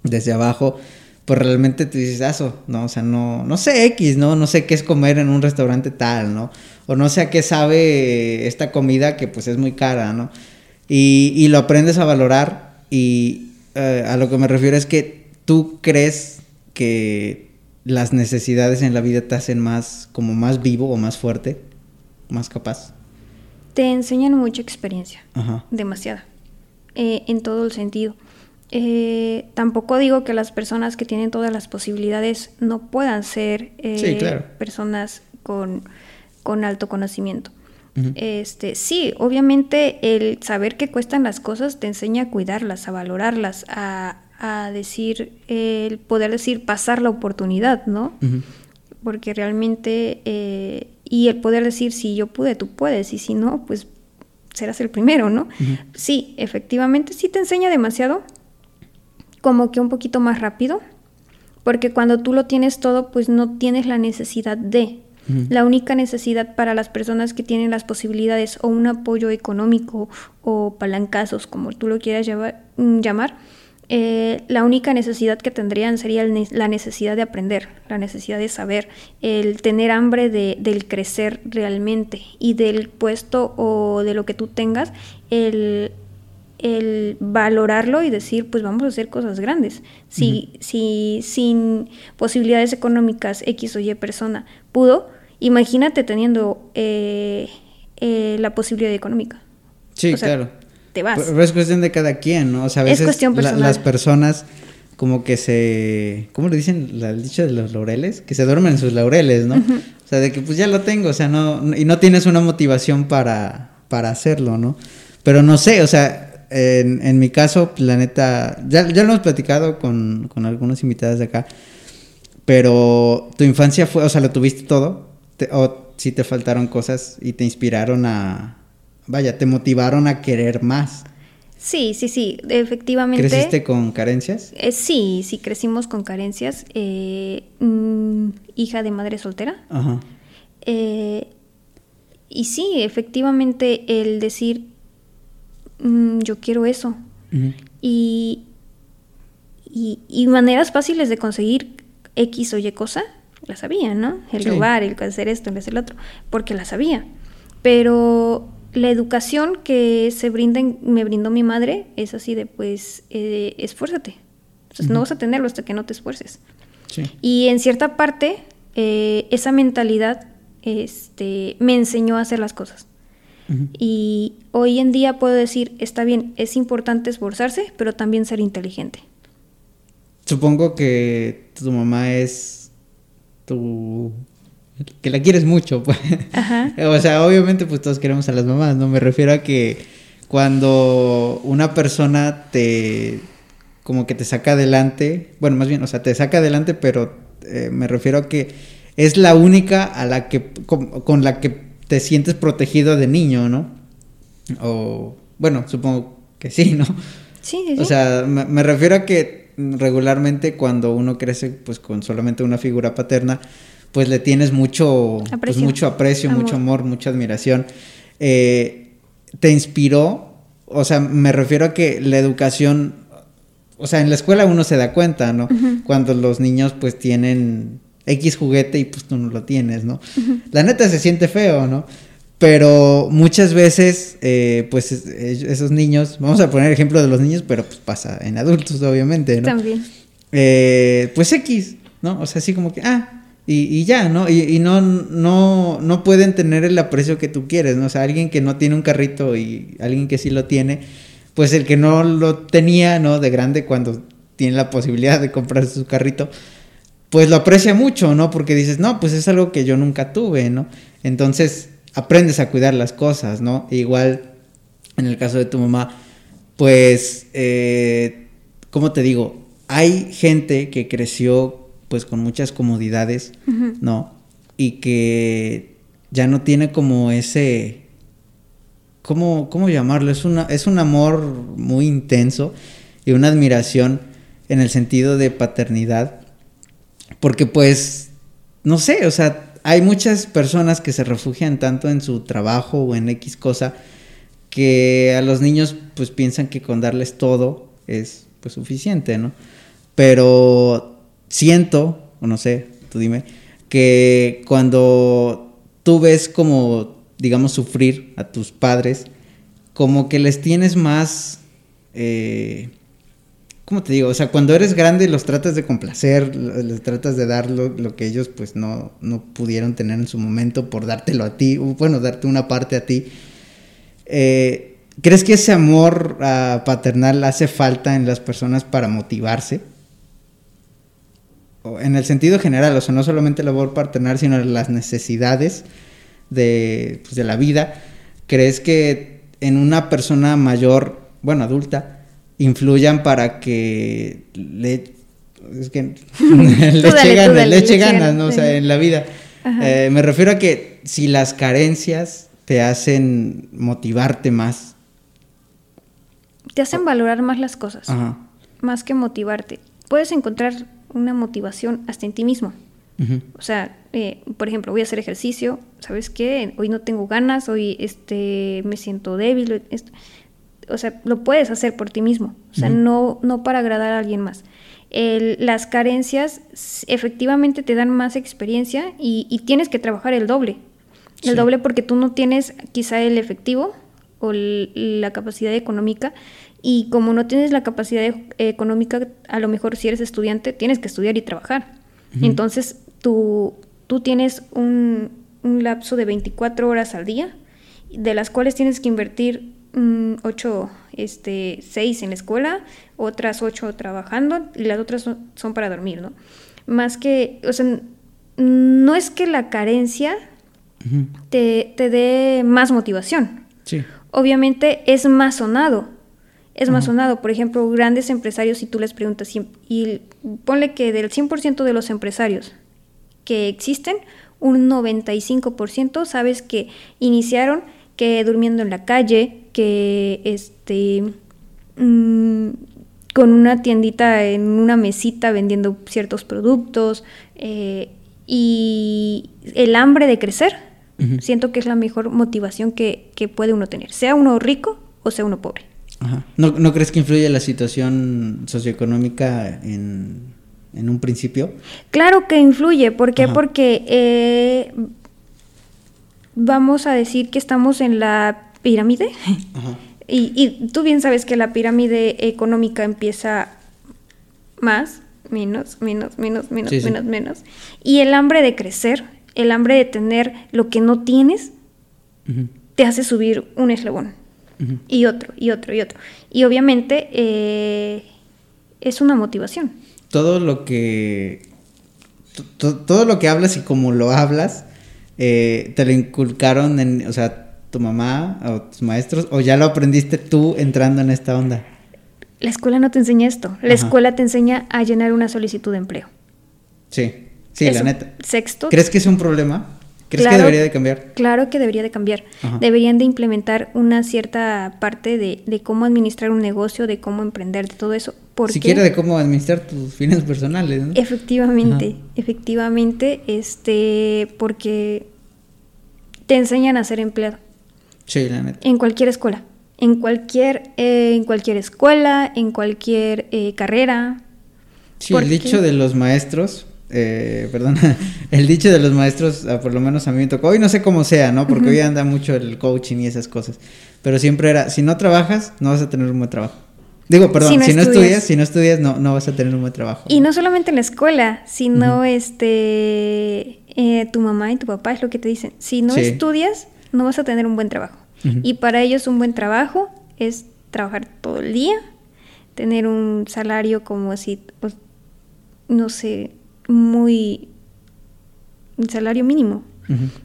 Speaker 1: desde abajo, pues realmente te dices, "Aso", ¿no? O sea, no, no sé X, ¿no? No sé qué es comer en un restaurante tal, ¿no? O no sé a qué sabe esta comida que pues es muy cara, ¿no? Y, y lo aprendes a valorar y eh, a lo que me refiero es que tú crees que las necesidades en la vida te hacen más, como más vivo o más fuerte, más capaz.
Speaker 2: Te enseñan mucha experiencia.
Speaker 1: Ajá.
Speaker 2: demasiada, eh, en todo el sentido. Eh, tampoco digo que las personas que tienen todas las posibilidades no puedan ser eh,
Speaker 1: Sí, claro.
Speaker 2: personas con, con alto conocimiento. Este, sí, obviamente el saber que cuestan las cosas te enseña a cuidarlas, a valorarlas, a, a decir, el poder decir, pasar la oportunidad, ¿no? Porque realmente eh, y el poder decir si yo pude tú puedes y si no pues serás el primero no sí efectivamente sí te enseña demasiado como que un poquito más rápido porque cuando tú lo tienes todo pues no tienes la necesidad de. La única necesidad para las personas que tienen las posibilidades o un apoyo económico o palancazos, como tú lo quieras llevar- mm, llamar, eh, la única necesidad que tendrían sería el la necesidad de aprender, la necesidad de saber, el tener hambre de, del crecer realmente y del puesto o de lo que tú tengas, el, el valorarlo y decir, pues vamos a hacer cosas grandes. Si, si sin posibilidades económicas X o Y persona pudo, imagínate teniendo eh, eh, la posibilidad económica.
Speaker 1: Sí,
Speaker 2: O sea,
Speaker 1: claro.
Speaker 2: Te vas.
Speaker 1: Pero es cuestión de cada quien, ¿no? O sea, a
Speaker 2: Es
Speaker 1: veces la- las personas como que se... ¿Cómo le dicen la el dicho de los laureles? Que se duermen en sus laureles, ¿no? O sea, de que pues ya lo tengo, o sea, no... Y no tienes una motivación para, para hacerlo, ¿no? Pero no sé, o sea, en, en mi caso, pues, la neta... Ya, ya lo hemos platicado con, con algunas invitadas de acá. Pero tu infancia fue, o sea, lo tuviste todo. Te- o si te faltaron cosas y te inspiraron a... Vaya, te motivaron a querer más.
Speaker 2: Sí, sí, sí, efectivamente.
Speaker 1: ¿Creciste con carencias?
Speaker 2: Eh, sí, sí, crecimos con carencias. eh, mm, hija de madre soltera.
Speaker 1: Ajá.
Speaker 2: Eh, y sí, efectivamente, el decir, mm, yo quiero eso. Y, y, y maneras fáciles de conseguir X o Y cosa, la sabía, ¿no? El robar, el hacer esto, el hacer lo otro, porque la sabía. Pero la educación que se brinda, me brindó mi madre es así de, pues, eh, esfuérzate. Entonces, no vas a tenerlo hasta que no te esfuerces. Y en cierta parte, eh, esa mentalidad este, me enseñó a hacer las cosas. Y hoy en día puedo decir, está bien, es importante esforzarse, pero también ser inteligente.
Speaker 1: Supongo que tu mamá es tu... que la quieres mucho, pues. o sea, obviamente pues todos queremos a las mamás, ¿no? Me refiero a que cuando una persona te... como que te saca adelante, bueno, más bien, o sea, te saca adelante, pero eh, me refiero a que es la única a la que con, la que te sientes protegido de niño, ¿no? O bueno, supongo que sí, ¿no?
Speaker 2: Sí, sí,
Speaker 1: O sea, me, refiero a que regularmente cuando uno crece pues con solamente una figura paterna, pues le tienes mucho pues, aprecio, mucho aprecio, mucho amor, mucha admiración. Eh, te inspiró, o sea, me refiero a que la educación, o sea, en la escuela uno se da cuenta, ¿no? Cuando los niños pues tienen X juguete y pues tú no lo tienes, ¿no? La neta se siente feo, ¿no? Pero muchas veces, eh, pues esos niños, vamos a poner ejemplo de los niños, pero pues pasa en adultos, obviamente, ¿no?
Speaker 2: También.
Speaker 1: Eh, pues X, ¿no? O sea, así como que, ah, y, ya, ¿no? Y, y, no, no, no pueden tener el aprecio que tú quieres, ¿no? O sea, alguien que no tiene un carrito y alguien que sí lo tiene, pues el que no lo tenía, ¿no? De grande cuando tiene la posibilidad de comprarse su carrito, pues lo aprecia mucho, ¿no? Porque dices, no, pues es algo que yo nunca tuve, ¿no? Entonces aprendes a cuidar las cosas, ¿no? E igual, en el caso de tu mamá, pues, eh, ¿cómo te digo? Hay gente que creció pues con muchas comodidades, ¿no? Y que ya no tiene como ese, ¿cómo, cómo llamarlo? Es, una, es un amor muy intenso y una admiración en el sentido de paternidad porque pues, no sé, o sea, hay muchas personas que se refugian tanto en su trabajo o en X cosa que a los niños pues piensan que con darles todo es pues suficiente, ¿no? Pero siento, o no sé, tú dime, que cuando tú ves como, digamos, sufrir a tus padres, como que les tienes más... Eh, ¿cómo te digo? O sea, cuando eres grande los tratas de complacer, les tratas de dar lo, que ellos pues no, no, pudieron tener en su momento por dártelo a ti, o bueno, darte una parte a ti. Eh, ¿Crees que ese amor uh, paternal hace falta en las personas para motivarse? O en el sentido general, o sea, no solamente el amor paternal, sino las necesidades de, pues, de la vida. ¿Crees que en una persona mayor, bueno, adulta, influyan para que le, es que le eche ganas, le eche ganas, ¿no? O sea, en la vida. Eh, me refiero a que si las carencias te hacen motivarte más.
Speaker 2: Te hacen valorar más las cosas. Más que motivarte. Puedes encontrar una motivación hasta en ti mismo. O sea, eh, por ejemplo, voy a hacer ejercicio, ¿sabes qué? Hoy no tengo ganas, hoy este, me siento débil. Esto o sea, lo puedes hacer por ti mismo, o sea, no, no para agradar a alguien más. las carencias efectivamente te dan más experiencia y, tienes que trabajar el doble. El doble porque tú no tienes quizá el efectivo o la capacidad económica y como no tienes la capacidad económica, a lo mejor si eres estudiante tienes que estudiar y trabajar. Entonces tú, tú tienes un, un lapso de 24 horas al día, de las cuales tienes que invertir ocho, este, seis en la escuela, otras ocho trabajando y las otras son, para dormir, ¿no? Más que, o sea, no es que la carencia te, dé más motivación.
Speaker 1: Sí.
Speaker 2: Obviamente es más sonado. Es más sonado. Por ejemplo, grandes empresarios, si tú les preguntas, y ponle que del 100% de los empresarios que existen, un 95% sabes que iniciaron que durmiendo en la calle, que este mm, con una tiendita en una mesita vendiendo ciertos productos eh, y el hambre de crecer. Siento que es la mejor motivación que, puede uno tener, sea uno rico o sea uno pobre.
Speaker 1: ¿No, ¿No, crees que influye la situación socioeconómica en, en un principio.
Speaker 2: Claro que influye, ¿por qué? Porque eh, vamos a decir que estamos en la pirámide. Y, y, tú bien sabes que la pirámide económica empieza más, menos, menos, menos, menos, menos, menos. Y el hambre de crecer, el hambre de tener lo que no tienes, te hace subir un eslabón. Y otro, y otro, y otro. Y obviamente eh, es una motivación.
Speaker 1: Todo lo que. Todo lo que hablas y como lo hablas, eh, te lo inculcaron en. O sea, tu mamá o tus maestros, o ya lo aprendiste tú entrando en esta onda.
Speaker 2: La escuela no te enseña esto. La escuela te enseña a llenar una solicitud de empleo.
Speaker 1: Sí, sí, la neta.
Speaker 2: Sexto.
Speaker 1: ¿Crees que es un problema? ¿Crees que debería de cambiar?
Speaker 2: Claro que debería de cambiar. Deberían de implementar una cierta parte de, cómo administrar un negocio, de cómo emprender, de todo eso.
Speaker 1: Porque, Siquiera de cómo administrar tus fines personales, ¿no?
Speaker 2: Efectivamente, efectivamente, este, porque te enseñan a ser empleado.
Speaker 1: Sí, la neta.
Speaker 2: En cualquier escuela. En cualquier, eh, en cualquier escuela, en cualquier eh, carrera.
Speaker 1: Sí, el dicho de los maestros eh, perdón, el dicho de los maestros, ah, por lo menos a mí me tocó, hoy no sé cómo sea, ¿no? Porque hoy anda mucho el coaching y esas cosas, pero siempre era, si no trabajas, no vas a tener un buen trabajo. Digo, perdón, si no, estudias, si no estudias, no, no vas a tener un buen trabajo.
Speaker 2: Y no solamente en la escuela, sino este, eh, tu mamá y tu papá es lo que te dicen, si no estudias, no vas a tener un buen trabajo. Y para ellos un buen trabajo es trabajar todo el día, tener un salario como así, pues, no sé, muy un salario mínimo.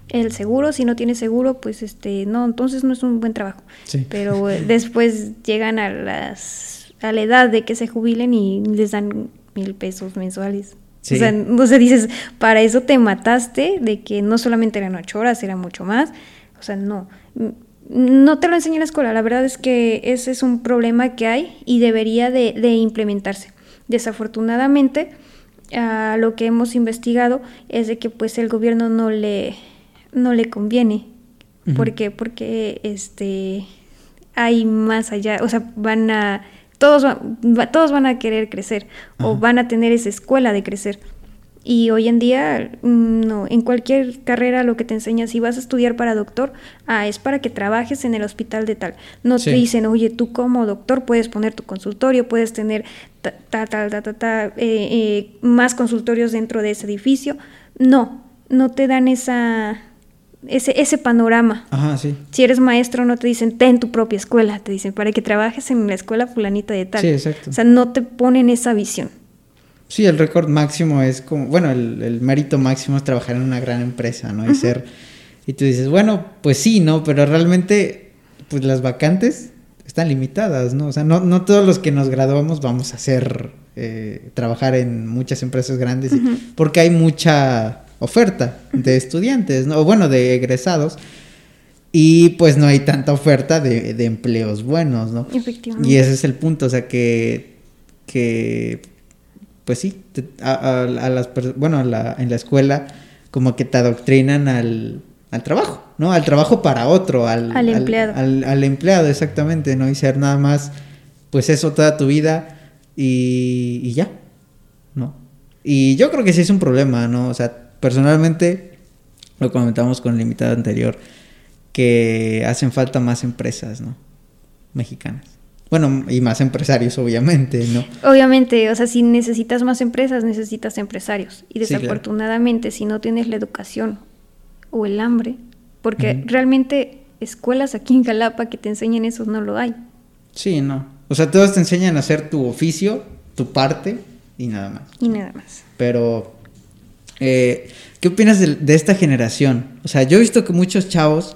Speaker 2: El seguro, si no tiene seguro, pues este, no, entonces no es un buen trabajo. Pero eh, después llegan a las a la edad de que se jubilen y les dan mil pesos mensuales. O sea, no se dices, para eso te mataste, de que no solamente eran ocho horas, era mucho más. O sea, no. No te lo enseña en la escuela. La verdad es que ese es un problema que hay y debería de, de implementarse. Desafortunadamente, a lo que hemos investigado es de que pues el gobierno no le no le conviene porque porque este hay más allá o sea van a todos todos van a querer crecer o van a tener esa escuela de crecer y hoy en día, mm, no, en cualquier carrera lo que te enseñan, si vas a estudiar para doctor, ah, es para que trabajes en el hospital de tal. No te dicen, oye, tú como doctor puedes poner tu consultorio, puedes tener ta, ta, eh, eh, más consultorios dentro de ese edificio. No, no te dan esa, ese, ese panorama.
Speaker 1: Ajá, sí.
Speaker 2: Si eres maestro, no te dicen, ten tu propia escuela, te dicen, para que trabajes en la escuela fulanita de tal.
Speaker 1: Sí, exacto.
Speaker 2: O sea, no te ponen esa visión.
Speaker 1: Sí, el récord máximo es como, bueno, el, mérito máximo es trabajar en una gran empresa, ¿no? Y ser, y tú dices, bueno, pues sí, ¿no? Pero realmente, pues las vacantes están limitadas, ¿no? O sea, no, no todos los que nos graduamos vamos a hacer, eh, trabajar en muchas empresas grandes, porque hay mucha oferta de estudiantes, ¿no? O bueno, de egresados. Y pues no hay tanta oferta de, de empleos buenos, ¿no?
Speaker 2: Efectivamente.
Speaker 1: Y ese es el punto, o sea, que, que pues sí, a, las bueno, en la escuela como que te adoctrinan al, trabajo, ¿no? Al trabajo para otro, al,
Speaker 2: empleado.
Speaker 1: Al, empleado, exactamente, ¿no? Y ser nada más, pues eso toda tu vida y, ya, ¿no? Y yo creo que sí es un problema, ¿no? O sea, personalmente, lo comentamos con el invitado anterior, que hacen falta más empresas, ¿no? Mexicanas. Bueno, y más empresarios, obviamente, ¿no?
Speaker 2: Obviamente, o sea, si necesitas más empresas, necesitas empresarios. Y desafortunadamente, si no tienes la educación o el hambre, porque realmente escuelas aquí en Jalapa que te enseñen eso no lo hay.
Speaker 1: Sí, no. O sea, todos te enseñan a hacer tu oficio, tu parte y nada más.
Speaker 2: Y nada más.
Speaker 1: Pero, eh, ¿qué opinas de, esta generación? O sea, yo he visto que muchos chavos,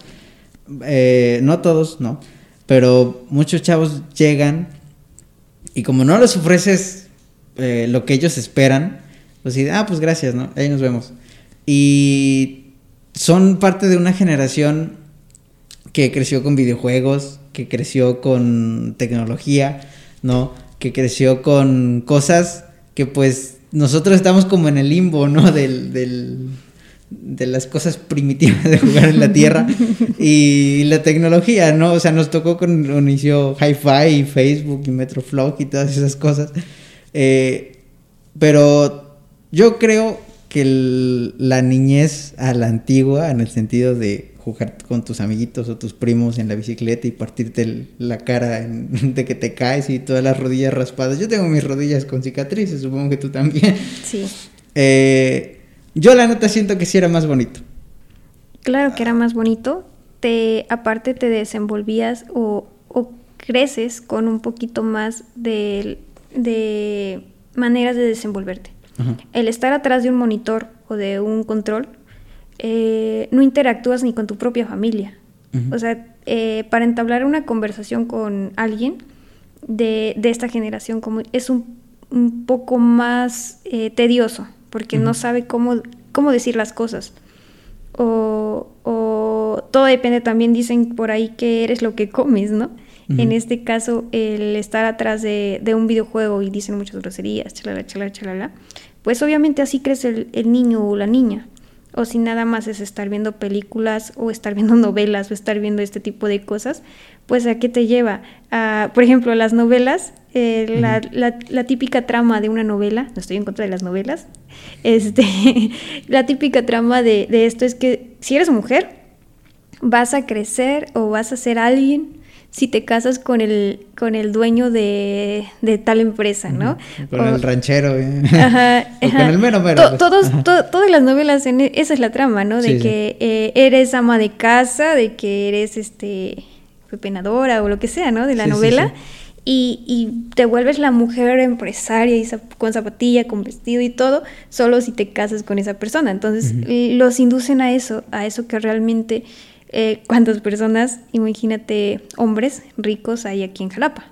Speaker 1: eh, no todos, no pero muchos chavos llegan y como no les ofreces eh, lo que ellos esperan, pues dicen, ah, pues gracias, ¿no? Ahí nos vemos. Y son parte de una generación que creció con videojuegos, que creció con tecnología, ¿no? Que creció con cosas que pues nosotros estamos como en el limbo, ¿no? Del, del, de las cosas primitivas de jugar en la Tierra y la tecnología, ¿no? O sea, nos tocó con inició Hi-Fi y Facebook y Metroflog y todas esas cosas. Eh, pero Yo creo que la niñez a la antigua, en el sentido de jugar con tus amiguitos o tus primos en la bicicleta y partirte la cara de que te caes y todas las rodillas raspadas. Yo tengo mis rodillas con cicatrices, supongo que tú también.
Speaker 2: Sí.
Speaker 1: Eh, yo la neta siento que sí era más bonito.
Speaker 2: Claro que era más bonito. Te, aparte te desenvolvías o, o creces con un poquito más de, de maneras de desenvolverte. El estar atrás de un monitor o de un control, eh, no interactúas ni con tu propia familia. O sea, eh, para entablar una conversación con alguien de, de esta generación como es un, un poco más eh, tedioso, porque no sabe cómo, cómo decir las cosas. O, o, todo depende también, dicen por ahí que eres lo que comes, ¿no? En este caso, el estar atrás de, de, un videojuego y dicen muchas groserías, chalala, chalala, chalala, pues obviamente así crece el, el niño o la niña o si nada más es estar viendo películas o estar viendo novelas o estar viendo este tipo de cosas, pues a qué te lleva. A, por ejemplo, las novelas, eh, la, la, la, típica trama de una novela, no estoy en contra de las novelas, este, la típica trama de, de esto es que si eres mujer, vas a crecer o vas a ser alguien si te casas con el, con el dueño de, de tal empresa, ¿no?
Speaker 1: Con o, el ranchero. ¿eh? Ajá, o con el mero mero.
Speaker 2: To, todos, to, todas las novelas, en, esa es la trama, ¿no? De sí, que sí. Eh, eres ama de casa, de que eres este pepenadora o lo que sea, ¿no? De la sí, novela. Y, y, te vuelves la mujer empresaria y con zapatilla, con vestido y todo, solo si te casas con esa persona. Entonces, uh -huh. los inducen a eso, a eso que realmente eh, cuántas personas, imagínate, hombres ricos hay aquí en Jalapa.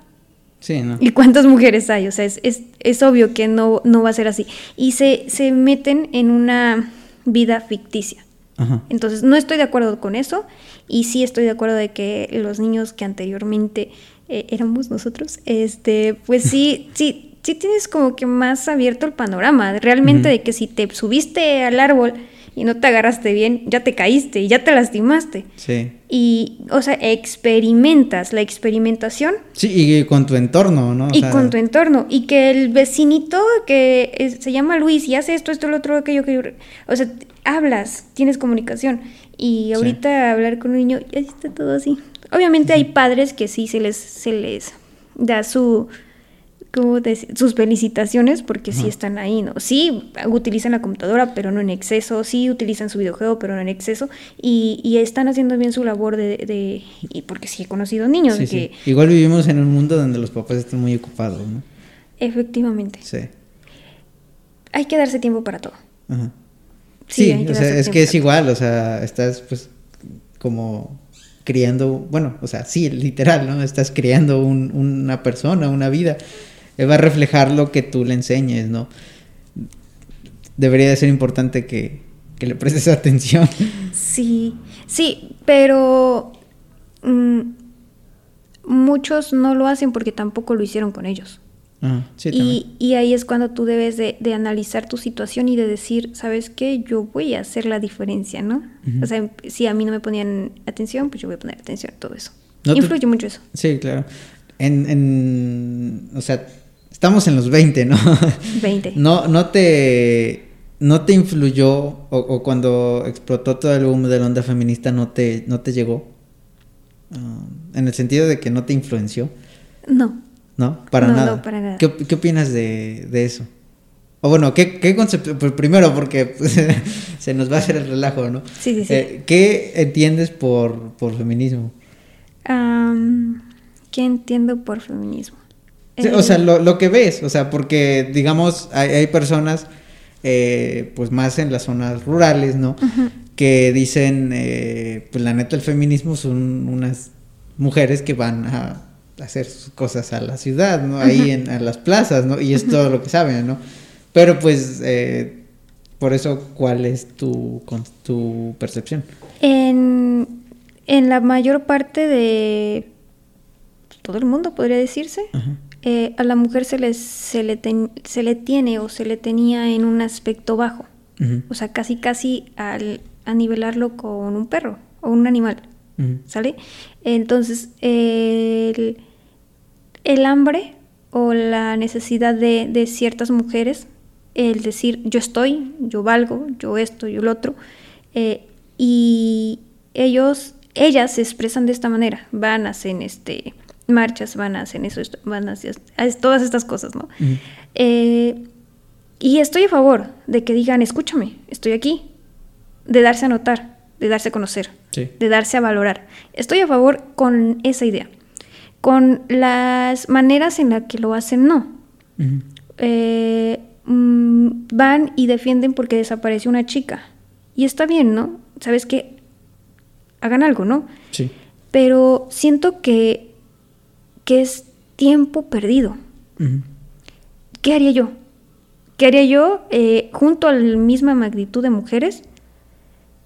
Speaker 1: Sí, ¿no?
Speaker 2: ¿Y cuántas mujeres hay? O sea, es, es, es obvio que no, no va a ser así. Y se, se meten en una vida ficticia.
Speaker 1: Ajá.
Speaker 2: Entonces, no estoy de acuerdo con eso. Y sí estoy de acuerdo de que los niños que anteriormente eh, éramos nosotros, este, pues sí, sí, sí tienes como que más abierto el panorama. Realmente uh -huh. de que si te subiste al árbol y no te agarraste bien, ya te caíste y ya te lastimaste.
Speaker 1: Sí.
Speaker 2: Y, o sea, experimentas la experimentación.
Speaker 1: Sí, y con tu entorno, ¿no? O
Speaker 2: y sea... con tu entorno. Y que el vecinito que es, se llama Luis y hace esto, esto, lo otro, aquello, aquello. O sea, hablas, tienes comunicación. Y ahorita sí. hablar con un niño, ya está todo así. Obviamente hay padres que sí se les, se les da su ¿cómo decir? sus felicitaciones porque sí están ahí, ¿no? Sí utilizan la computadora, pero no en exceso, sí utilizan su videojuego, pero no en exceso, y, y están haciendo bien su labor de, de, y porque sí he conocido niños
Speaker 1: sí,
Speaker 2: que...
Speaker 1: Sí. Igual vivimos en un mundo donde los papás están muy ocupados, ¿no?
Speaker 2: Efectivamente.
Speaker 1: Sí.
Speaker 2: Hay que darse tiempo para todo.
Speaker 1: Sí, sí o sea, es que es igual, o sea, estás pues como criando, bueno, o sea, sí, literal, ¿no? Estás criando un, una persona, una vida él va a reflejar lo que tú le enseñes, ¿no? Debería de ser importante que, que le prestes atención.
Speaker 2: Sí, sí, pero mmm, muchos no lo hacen porque tampoco lo hicieron con ellos.
Speaker 1: Ah, sí,
Speaker 2: y, y, ahí es cuando tú debes de, de, analizar tu situación y de decir, ¿sabes qué? Yo voy a hacer la diferencia, ¿no? Uh -huh. O sea, si a mí no me ponían atención, pues yo voy a poner atención a todo eso. No Influye
Speaker 1: te...
Speaker 2: mucho eso.
Speaker 1: Sí, claro. En, en, o sea, estamos en los 20, ¿no?
Speaker 2: 20.
Speaker 1: No, no te, no te influyó o, o, cuando explotó todo el boom de la onda feminista no te, no te llegó. Uh, en el sentido de que no te influenció.
Speaker 2: No.
Speaker 1: ¿No? Para
Speaker 2: no,
Speaker 1: nada.
Speaker 2: No, para nada.
Speaker 1: ¿Qué, qué opinas de, de, eso? O bueno, ¿qué, qué concepto? Pues primero, porque pues, se nos va a hacer el relajo, ¿no?
Speaker 2: Sí, sí, sí.
Speaker 1: Eh, ¿Qué entiendes por, por feminismo?
Speaker 2: Um, ¿Qué entiendo por feminismo?
Speaker 1: Sí, o sea, lo, lo, que ves, o sea, porque digamos, hay, hay personas, eh, pues más en las zonas rurales, ¿no? Uh -huh. Que dicen, eh, pues la neta, el feminismo son unas mujeres que van a hacer sus cosas a la ciudad, ¿no? Ahí en a las plazas, ¿no? Y es todo lo que saben, ¿no? Pero pues, eh, por eso, ¿cuál es tu, tu percepción?
Speaker 2: En, en la mayor parte de todo el mundo, podría decirse. Eh, a la mujer se le, se, le ten, se le tiene o se le tenía en un aspecto bajo. Uh -huh. O sea, casi casi al, a nivelarlo con un perro o un animal. Uh -huh. ¿Sale? Entonces, el, el, hambre o la necesidad de, de ciertas mujeres el decir yo estoy, yo valgo, yo esto, yo lo otro. Eh, y ellos, ellas se expresan de esta manera, van, a hacer este, marchas, van, a hacer eso, van, a hacer todas estas cosas, ¿no? Eh, y estoy a favor de que digan, escúchame, estoy aquí, de darse a notar, de darse a conocer, de darse a valorar. Estoy a favor con esa idea. Con las maneras en las que lo hacen, no. Eh, mm, van y defienden porque desapareció una chica. Y está bien, ¿no? ¿Sabes qué? Hagan algo, ¿no?
Speaker 1: Sí.
Speaker 2: Pero siento que, que es tiempo perdido. ¿Qué haría yo? ¿Qué haría yo eh, junto a la misma magnitud de mujeres?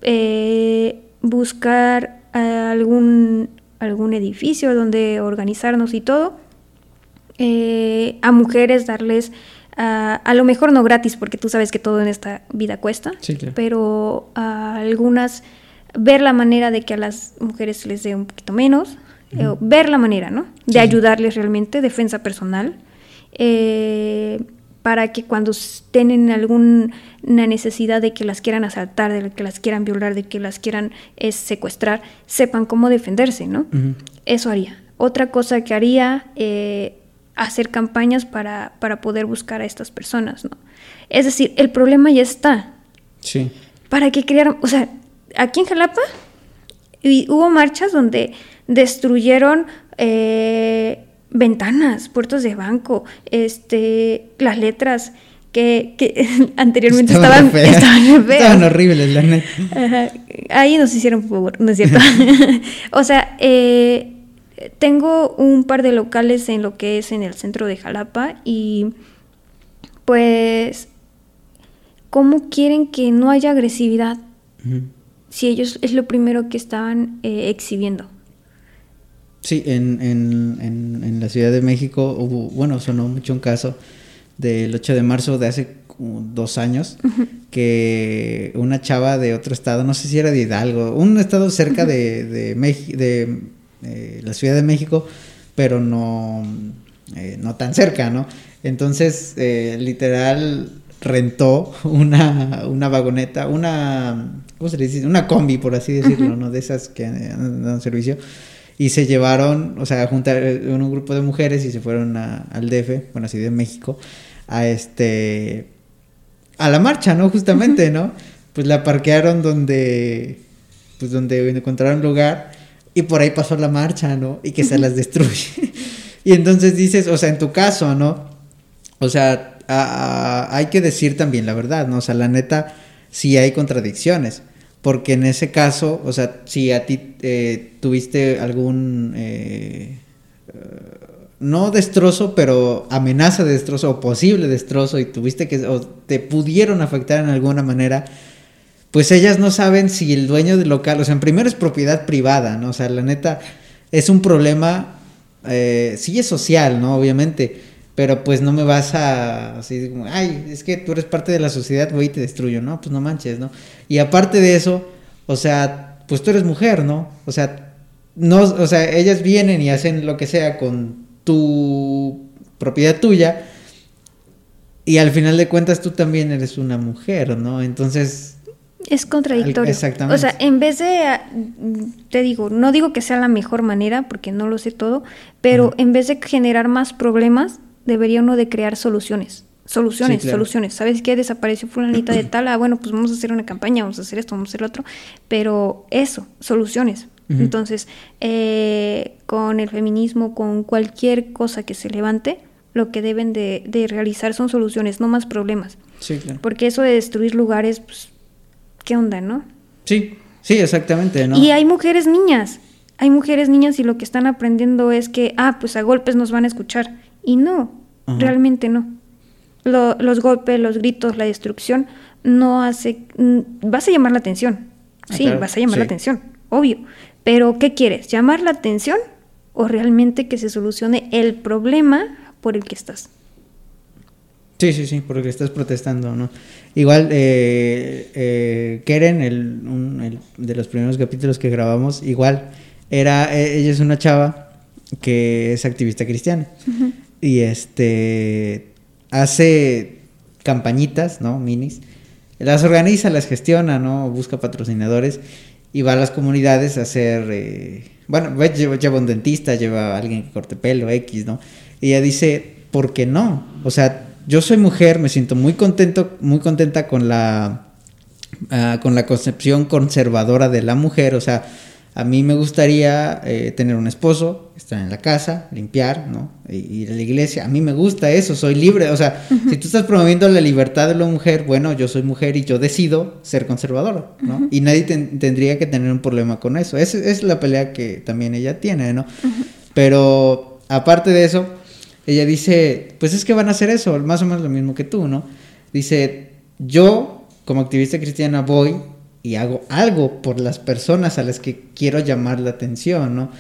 Speaker 2: Eh, buscar algún, algún edificio donde organizarnos y todo. Eh, a mujeres darles, a lo mejor no gratis, porque tú sabes que todo en esta vida cuesta, pero a algunas ver la manera de que a las mujeres les dé un poquito menos, ver la manera, ¿no? De ayudarles realmente, defensa personal. Eh, para que cuando tienen alguna necesidad de que las quieran asaltar, de que las quieran violar, de que las quieran eh, secuestrar, sepan cómo defenderse, ¿no? Eso haría. Otra cosa que haría, eh, hacer campañas para, para poder buscar a estas personas, ¿no? Es decir, el problema ya está.
Speaker 1: Sí.
Speaker 2: ¿Para qué crearon? O sea, aquí en Jalapa hubo marchas donde destruyeron eh, ventanas, puertos de banco, este, las letras que, anteriormente estaban,
Speaker 1: estaban, horribles, la neta.
Speaker 2: Ahí nos hicieron por favor, ¿no es cierto? o sea, eh, tengo un par de locales en lo que es en el centro de Jalapa y pues, ¿cómo quieren que no haya agresividad? Si ellos es lo primero que estaban eh, exhibiendo.
Speaker 1: Sí, en, en, en, la Ciudad de México hubo, bueno, sonó mucho un caso del 8 de marzo de hace dos años, que una chava de otro estado, no sé si era de Hidalgo, un estado cerca de, de, de eh, la Ciudad de México, pero no, eh, no tan cerca, ¿no? Entonces, eh, literal, rentó una, una vagoneta, una, ¿cómo se le dice? Una combi, por así decirlo, ¿no? De esas que dan servicio y se llevaron, o sea, juntaron un grupo de mujeres y se fueron al DF, bueno, así de México, a este, a la marcha, ¿no? Justamente, ¿no? Pues la parquearon donde, pues donde encontraron lugar y por ahí pasó la marcha, ¿no? Y que se las destruye. y entonces dices, o sea, en tu caso, ¿no? O sea, hay que decir también la verdad, ¿no? O sea, la neta, sí hay contradicciones. Porque en ese caso, o sea, si a ti eh, tuviste algún, eh, no destrozo, pero amenaza de destrozo o posible destrozo y tuviste que, o te pudieron afectar en alguna manera, pues ellas no saben si el dueño del local, o sea, en primero es propiedad privada, ¿no? O sea, la neta, es un problema, eh, sí es social, ¿no? Obviamente, pero pues no me vas a así como, ay, es que tú eres parte de la sociedad, voy y te destruyo, ¿no? Pues no manches, ¿no? Y aparte de eso, o sea, pues tú eres mujer, ¿no? O sea, no, o sea, ellas vienen y hacen lo que sea con tu propiedad tuya y al final de cuentas tú también eres una mujer, ¿no? Entonces...
Speaker 2: Es contradictorio. Exactamente. O sea, en vez de, te digo, no digo que sea la mejor manera, porque no lo sé todo, pero en vez de generar más problemas, debería uno de crear soluciones. Soluciones, soluciones. ¿Sabes qué? Desapareció fulanita de tal. Ah, bueno, pues vamos a hacer una campaña, vamos a hacer esto, vamos a hacer lo otro. Pero eso, soluciones. Entonces, eh, con el feminismo, con cualquier cosa que se levante, lo que deben de, realizar son soluciones, no más problemas.
Speaker 1: Sí, claro.
Speaker 2: Porque eso de destruir lugares, pues, ¿qué onda, no?
Speaker 1: Sí, sí, exactamente, ¿no?
Speaker 2: Y hay mujeres niñas. Hay mujeres niñas y lo que están aprendiendo es que, ah, pues a golpes nos van a escuchar. Y no, realmente no. los golpes, los gritos, la destrucción, no hace... Vas a llamar la atención. Ah, sí, vas a llamar la atención, obvio. Pero, ¿qué quieres? ¿Llamar la atención o realmente que se solucione el problema por el que estás?
Speaker 1: Sí, sí, sí, por el que estás protestando, ¿no? Igual, eh, eh Keren, el, de los primeros capítulos que grabamos, igual, era, e, ella es una chava que es activista cristiana. Y este, hace campañitas, ¿no? Minis. Las organiza, las gestiona, ¿no? Busca patrocinadores y va a las comunidades a hacer, eh, bueno, lleva, lleva, un dentista, lleva a alguien que corte pelo, X, ¿no? Y ella dice, ¿por qué no? O sea, yo soy mujer, me siento muy contento, muy contenta con la, uh, con la concepción conservadora de la mujer, o sea, a mí me gustaría eh, tener un esposo, estar en la casa, limpiar, ¿no? Ir a la iglesia. A mí me gusta eso, soy libre. O sea, si tú estás promoviendo la libertad de la mujer, bueno, yo soy mujer y yo decido ser conservadora, ¿no? Y nadie tendría que tener un problema con eso. Esa es la pelea que también ella tiene, ¿no? Pero aparte de eso, ella dice, pues es que van a hacer eso, más o menos lo mismo que tú, ¿no? Dice, yo como activista cristiana voy y hago algo por las personas a las que quiero llamar la atención, ¿no?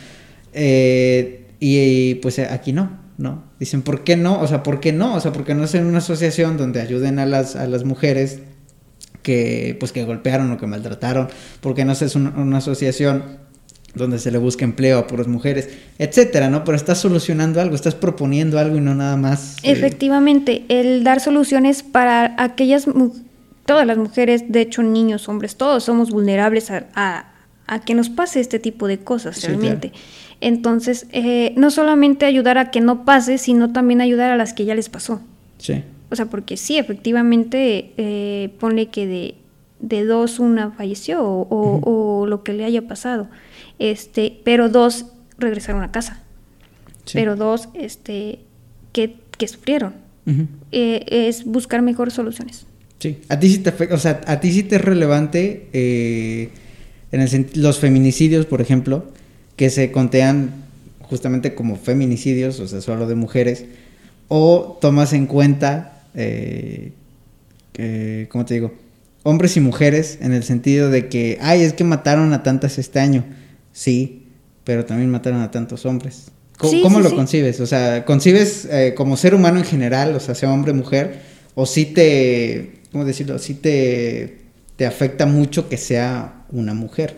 Speaker 1: Eh, y, pues aquí no, ¿no? Dicen, ¿por qué no? O sea, ¿por qué no? O sea, ¿por qué no hacen una asociación donde ayuden a las, a las mujeres que, pues, que golpearon o que maltrataron? ¿Por qué no es una, una asociación donde se le busca empleo a puras mujeres, etcétera, ¿no? Pero estás solucionando algo, estás proponiendo algo y no nada más.
Speaker 2: Eh, Efectivamente, el dar soluciones para aquellas mujeres todas las mujeres, de hecho niños, hombres, todos somos vulnerables a, que nos pase este tipo de cosas realmente. Entonces, eh, no solamente ayudar a que no pase, sino también ayudar a las que ya les pasó.
Speaker 1: Sí.
Speaker 2: O sea, porque sí, efectivamente, eh, pone que de, de, dos una falleció o, lo que le haya pasado. Este, pero dos regresaron a casa. Pero dos, este, que, que sufrieron. Eh, es buscar mejores soluciones.
Speaker 1: Sí, a ti sí te afecta, o sea, a ti sí te es relevante eh, en el los feminicidios, por ejemplo, que se contean justamente como feminicidios, o sea, solo de mujeres, o tomas en cuenta, eh, ¿cómo te digo? Hombres y mujeres en el sentido de que, ay, es que mataron a tantas este año. Sí, pero también mataron a tantos hombres. ¿Cómo, lo concibes? O sea, ¿concibes eh, como ser humano en general, o sea, sea hombre mujer? ¿O sí te ¿cómo decirlo? Sí te, te afecta mucho que sea una mujer.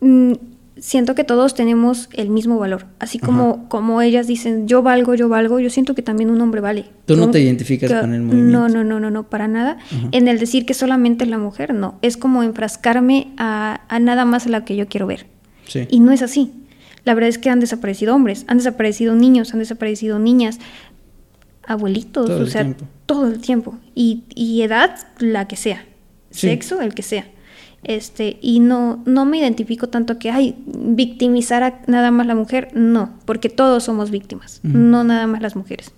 Speaker 2: Mm, siento que todos tenemos el mismo valor. Así como, como ellas dicen, yo valgo, yo valgo, yo siento que también un hombre vale.
Speaker 1: ¿Tú no te identificas con el movimiento?
Speaker 2: No, no, no, no, no, para nada. En el decir que solamente la mujer, no. Es como enfrascarme a, a nada más a la que yo quiero ver.
Speaker 1: Sí.
Speaker 2: Y no es así. La verdad es que han desaparecido hombres, han desaparecido niños, han desaparecido niñas, abuelitos, o sea, todo el tiempo. Y, y, edad, la que sea. Sexo, el que sea. Este, y no, no me identifico tanto que, ay, victimizar a nada más la mujer, no, porque todos somos víctimas, no nada más las mujeres.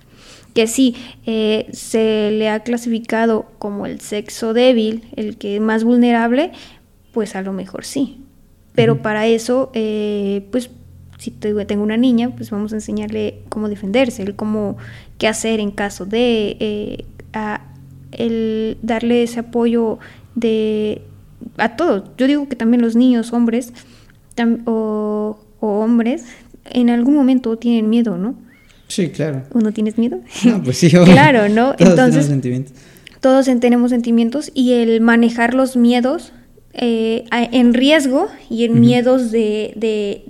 Speaker 2: Que sí, eh, se le ha clasificado como el sexo débil, el que es más vulnerable, pues a lo mejor sí. Pero para eso, eh, pues si tengo una niña, pues vamos a enseñarle cómo defenderse, el cómo qué hacer en caso de eh, el darle ese apoyo de a todos. Yo digo que también los niños, hombres o, hombres, en algún momento tienen miedo, ¿no?
Speaker 1: Sí, claro.
Speaker 2: ¿O no tienes miedo?
Speaker 1: No, pues sí.
Speaker 2: claro, ¿no?
Speaker 1: Todos Entonces, tenemos sentimientos.
Speaker 2: Todos tenemos sentimientos y el manejar los miedos eh, en riesgo y en miedos de, de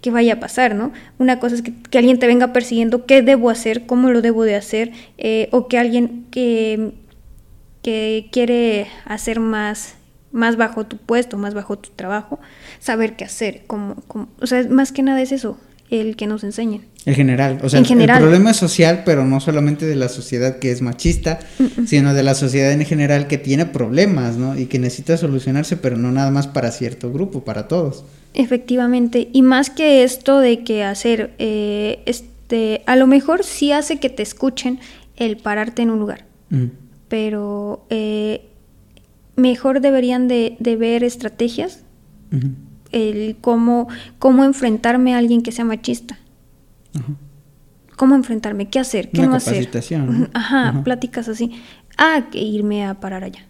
Speaker 2: qué vaya a pasar, ¿no? Una cosa es que, alguien te venga persiguiendo, qué debo hacer, cómo lo debo de hacer, eh, o que alguien que, que quiere hacer más, más bajo tu puesto, más bajo tu trabajo, saber qué hacer, cómo, o sea, más que nada es eso, el que nos enseñen.
Speaker 1: En general, o sea, el problema es social, pero no solamente de la sociedad que es machista, sino de la sociedad en general que tiene problemas, ¿no? Y que necesita solucionarse, pero no nada más para cierto grupo, para todos.
Speaker 2: Efectivamente, y más que esto de que hacer, eh, este, a lo mejor sí hace que te escuchen el pararte en un lugar, pero eh, mejor deberían de, ver estrategias, el cómo, cómo enfrentarme a alguien que sea machista. ¿Cómo enfrentarme? ¿Qué hacer? ¿Qué no hacer? Ajá, pláticas así. Ah, que irme a parar allá.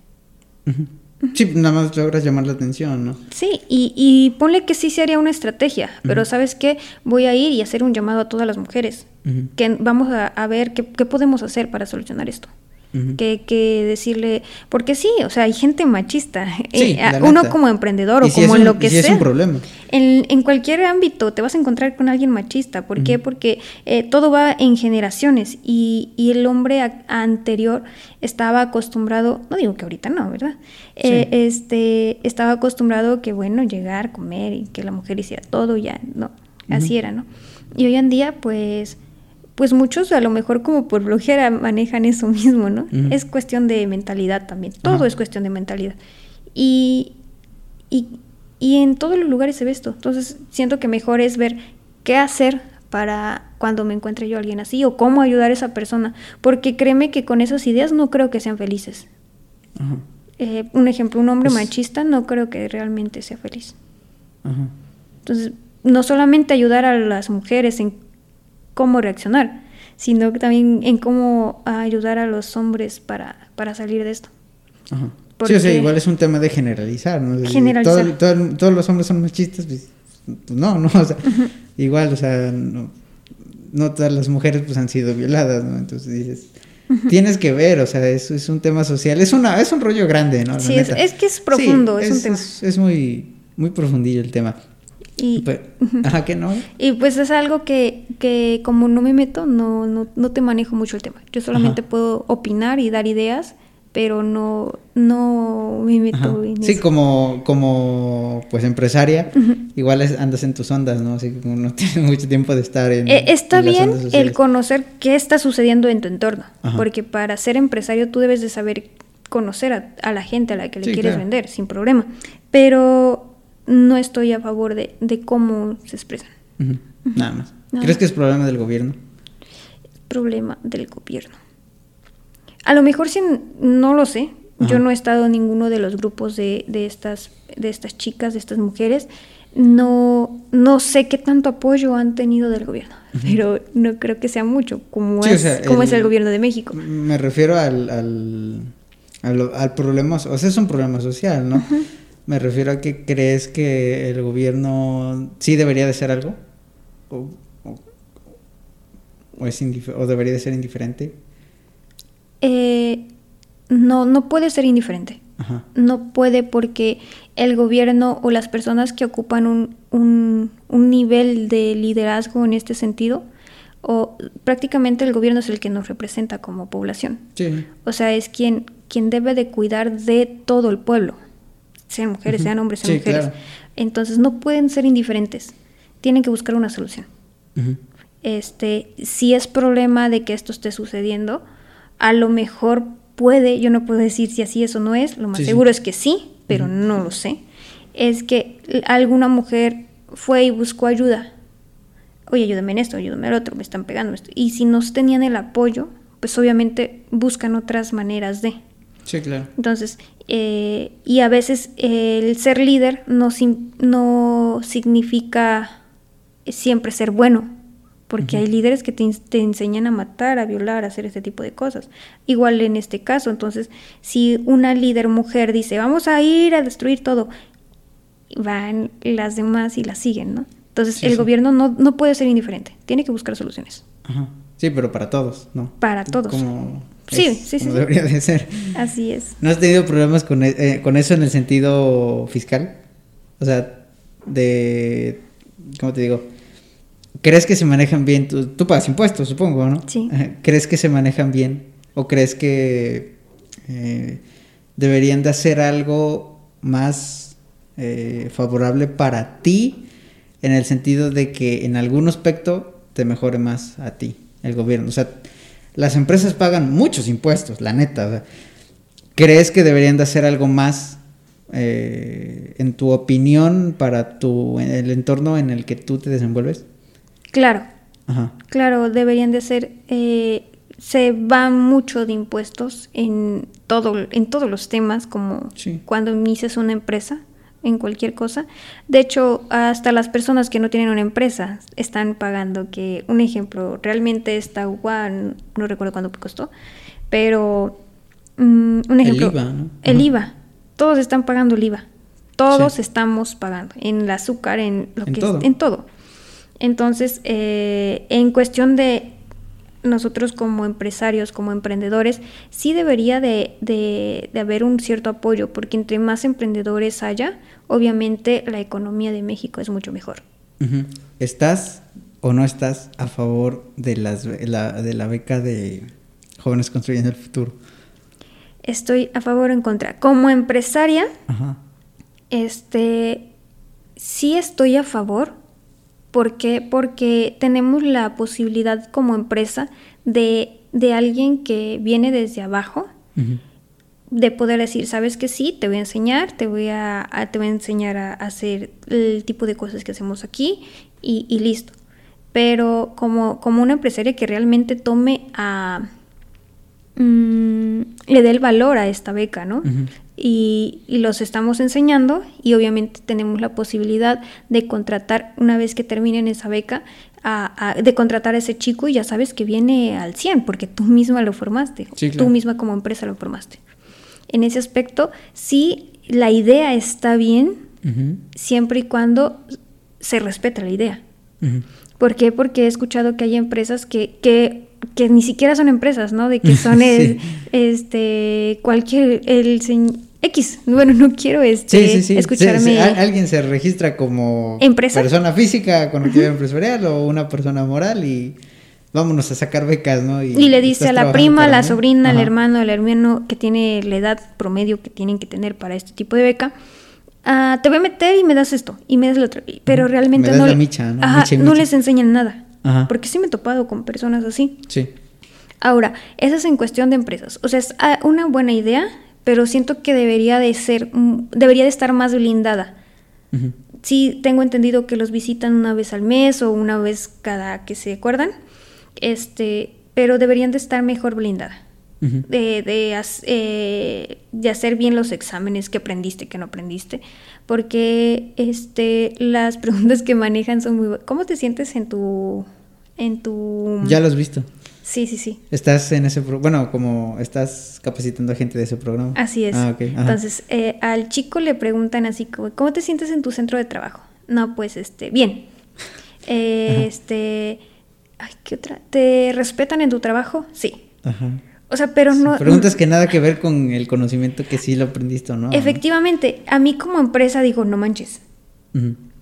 Speaker 1: Sí, nada más logras llamar la atención, ¿no?
Speaker 2: Sí, y, y ponle que sí sería una estrategia, pero ¿sabes qué? Voy a ir y hacer un llamado a todas las mujeres, que vamos a, ver qué, podemos hacer para solucionar esto. Que, que, decirle, porque sí, o sea, hay gente machista, eh, uno como emprendedor o como en lo que sea.
Speaker 1: es un problema.
Speaker 2: en, en, cualquier ámbito te vas a encontrar con alguien machista. ¿Por qué? Porque eh, todo va en generaciones y, y el hombre anterior estaba acostumbrado, no digo que ahorita no, ¿verdad? Eh, este, estaba acostumbrado que, bueno, llegar, comer y que la mujer hiciera todo, ya, no, así era, ¿no? Y hoy en día, pues pues muchos a lo mejor como por flojera manejan eso mismo, ¿no? Es cuestión de mentalidad también, todo es cuestión de mentalidad. Y, y, y, en todos los lugares se ve esto, entonces siento que mejor es ver qué hacer para cuando me encuentre yo alguien así o cómo ayudar a esa persona, porque créeme que con esas ideas no creo que sean felices. Eh, un ejemplo, un hombre pues machista no creo que realmente sea feliz. Entonces, no solamente ayudar a las mujeres en cómo reaccionar, sino también en cómo ayudar a los hombres para, para salir de esto.
Speaker 1: sí, o sea, igual es un tema de generalizar, ¿no? Generalizar. todos los hombres son machistas, pues, pues no, no, o sea, igual, o sea, no, no, todas las mujeres pues han sido violadas, ¿no? Entonces dices, tienes que ver, o sea, es, es un tema social, es una, es un rollo grande, ¿no?
Speaker 2: sí, es, que es profundo, es, un tema.
Speaker 1: Es, muy, muy profundillo el tema.
Speaker 2: Y,
Speaker 1: pues, que no.
Speaker 2: Y pues es algo que, que como no me meto, no, no, no, te manejo mucho el tema. Yo solamente puedo opinar y dar ideas, pero no, no me meto en
Speaker 1: Sí, como, como pues empresaria, igual andas en tus ondas, ¿no? Así que no tienes mucho tiempo de estar en.
Speaker 2: Eh, está bien el conocer qué está sucediendo en tu entorno, porque para ser empresario tú debes de saber conocer a, la gente a la que le quieres vender, sin problema. Pero no estoy a favor de, cómo se expresan.
Speaker 1: Nada más. ¿Crees que es problema del gobierno?
Speaker 2: Problema del gobierno. A lo mejor sí, no lo sé. Yo no he estado en ninguno de los grupos de, estas, de estas chicas, de estas mujeres. No, no sé qué tanto apoyo han tenido del gobierno, pero no creo que sea mucho, como, es, como es el gobierno de México.
Speaker 1: Me refiero al, al, al, problema, o sea, es un problema social, ¿no? Me refiero a que crees que el gobierno sí debería de ser algo o, es o debería de ser indiferente.
Speaker 2: Eh, no, no puede ser indiferente. No puede porque el gobierno o las personas que ocupan un, un, un, nivel de liderazgo en este sentido, o prácticamente el gobierno es el que nos representa como población.
Speaker 1: Sí.
Speaker 2: O sea, es quien, quien debe de cuidar de todo el pueblo sean mujeres, sean hombres, sean mujeres. Entonces no pueden ser indiferentes, tienen que buscar una solución. Este, si es problema de que esto esté sucediendo, a lo mejor puede, yo no puedo decir si así es o no es, lo más seguro es que sí, pero no lo sé. Es que alguna mujer fue y buscó ayuda. Oye, ayúdame en esto, ayúdame en otro, me están pegando esto. Y si no tenían el apoyo, pues obviamente buscan otras maneras de.
Speaker 1: Sí, claro.
Speaker 2: Entonces, eh, y a veces el ser líder no, no significa siempre ser bueno, porque hay líderes que te, enseñan a matar, a violar, a hacer este tipo de cosas. Igual en este caso, entonces, si una líder mujer dice, vamos a ir a destruir todo, van las demás y la siguen, ¿no? Entonces, el gobierno no, no puede ser indiferente, tiene que buscar soluciones.
Speaker 1: Sí, pero para todos, ¿no?
Speaker 2: Para todos.
Speaker 1: Como
Speaker 2: Sí, sí, sí.
Speaker 1: debería de ser.
Speaker 2: Así es.
Speaker 1: ¿No has tenido problemas con, e, eh, con eso en el sentido fiscal? O sea, de... ¿Cómo te digo? ¿Crees que se manejan bien? Tú, tú pagas impuestos, supongo, ¿no?
Speaker 2: Sí.
Speaker 1: ¿Crees que se manejan bien? ¿O crees que eh, deberían de hacer algo más eh, favorable para ti en el sentido de que en algún aspecto te mejore más a ti, el gobierno? O sea, las empresas pagan muchos impuestos, la neta. ¿Crees que deberían de hacer algo más, eh, en tu opinión, para tu, el entorno en el que tú te desenvuelves?
Speaker 2: Claro. Claro, deberían de ser... Eh, se va mucho de impuestos en, todo, en todos los temas, como cuando inicias una empresa en cualquier cosa. De hecho, hasta las personas que no tienen una empresa están pagando que, un ejemplo, realmente esta agua, no, recuerdo cuánto costó, pero mm, un ejemplo,
Speaker 1: el IVA, ¿no?
Speaker 2: El IVA, todos están pagando el IVA, todos estamos pagando, en el azúcar, en lo que todo. en todo. Entonces, eh, en cuestión de nosotros como empresarios, como emprendedores, sí debería de, de, haber un cierto apoyo, porque entre más emprendedores haya, obviamente la economía de México es mucho mejor.
Speaker 1: ¿Estás o no estás a favor de, las, la, de la beca de Jóvenes Construyendo el Futuro?
Speaker 2: Estoy a favor o en contra. Como empresaria, este, sí estoy a favor, ¿Por qué? Porque tenemos la posibilidad como empresa de, alguien que viene desde abajo, de poder decir, sabes que sí, te voy a enseñar, te voy a, te voy a enseñar a, hacer el tipo de cosas que hacemos aquí y, listo. Pero como, como una empresaria que realmente tome a... Mm, le dé el valor a esta beca, ¿no? Y, los estamos enseñando y obviamente tenemos la posibilidad de contratar, una vez que terminen esa beca, de contratar a ese chico y ya sabes que viene al 100 porque tú misma lo formaste, tú misma como empresa lo formaste. En ese aspecto, sí, la idea está bien siempre y cuando se respeta la idea. ¿Por qué? Porque he escuchado que hay empresas que, que, que, ni siquiera son empresas, ¿no? De que son este cualquier el X. Bueno, no quiero este, escucharme.
Speaker 1: alguien se registra como persona física con actividad empresarial o una persona moral y vámonos a sacar becas, ¿no?
Speaker 2: Y, le dice a la prima, a la sobrina, al hermano, al hermano que tiene la edad promedio que tienen que tener para este tipo de beca. Ah, te voy a meter y me das esto y me das lo otro. Pero realmente no, no les enseñan nada. Porque sí me he topado con personas así.
Speaker 1: Sí.
Speaker 2: Ahora, esa es en cuestión de empresas. O sea, es ah, una buena idea pero siento que debería de ser, mm, debería de estar más blindada. Sí, tengo entendido que los visitan una vez al mes o una vez cada que se acuerdan, este, pero deberían de estar mejor blindada. de, de, eh, de, hacer bien los exámenes que aprendiste, que no aprendiste, porque este, las preguntas que manejan son muy... ¿Cómo te sientes en tu... En tu...
Speaker 1: Ya lo has visto.
Speaker 2: Sí, sí, sí.
Speaker 1: Estás en ese, bueno, como estás capacitando a gente de ese programa.
Speaker 2: Así es. Ah, Entonces, eh, al chico le preguntan así como, ¿cómo te sientes en tu centro de trabajo? No, pues, este, bien. Eh, este, ay, ¿qué otra? ¿Te respetan en tu trabajo? Sí. Ajá. O sea, pero no...
Speaker 1: Preguntas que nada que ver con el conocimiento que sí lo aprendiste o no.
Speaker 2: Efectivamente, a mí como empresa digo, no manches.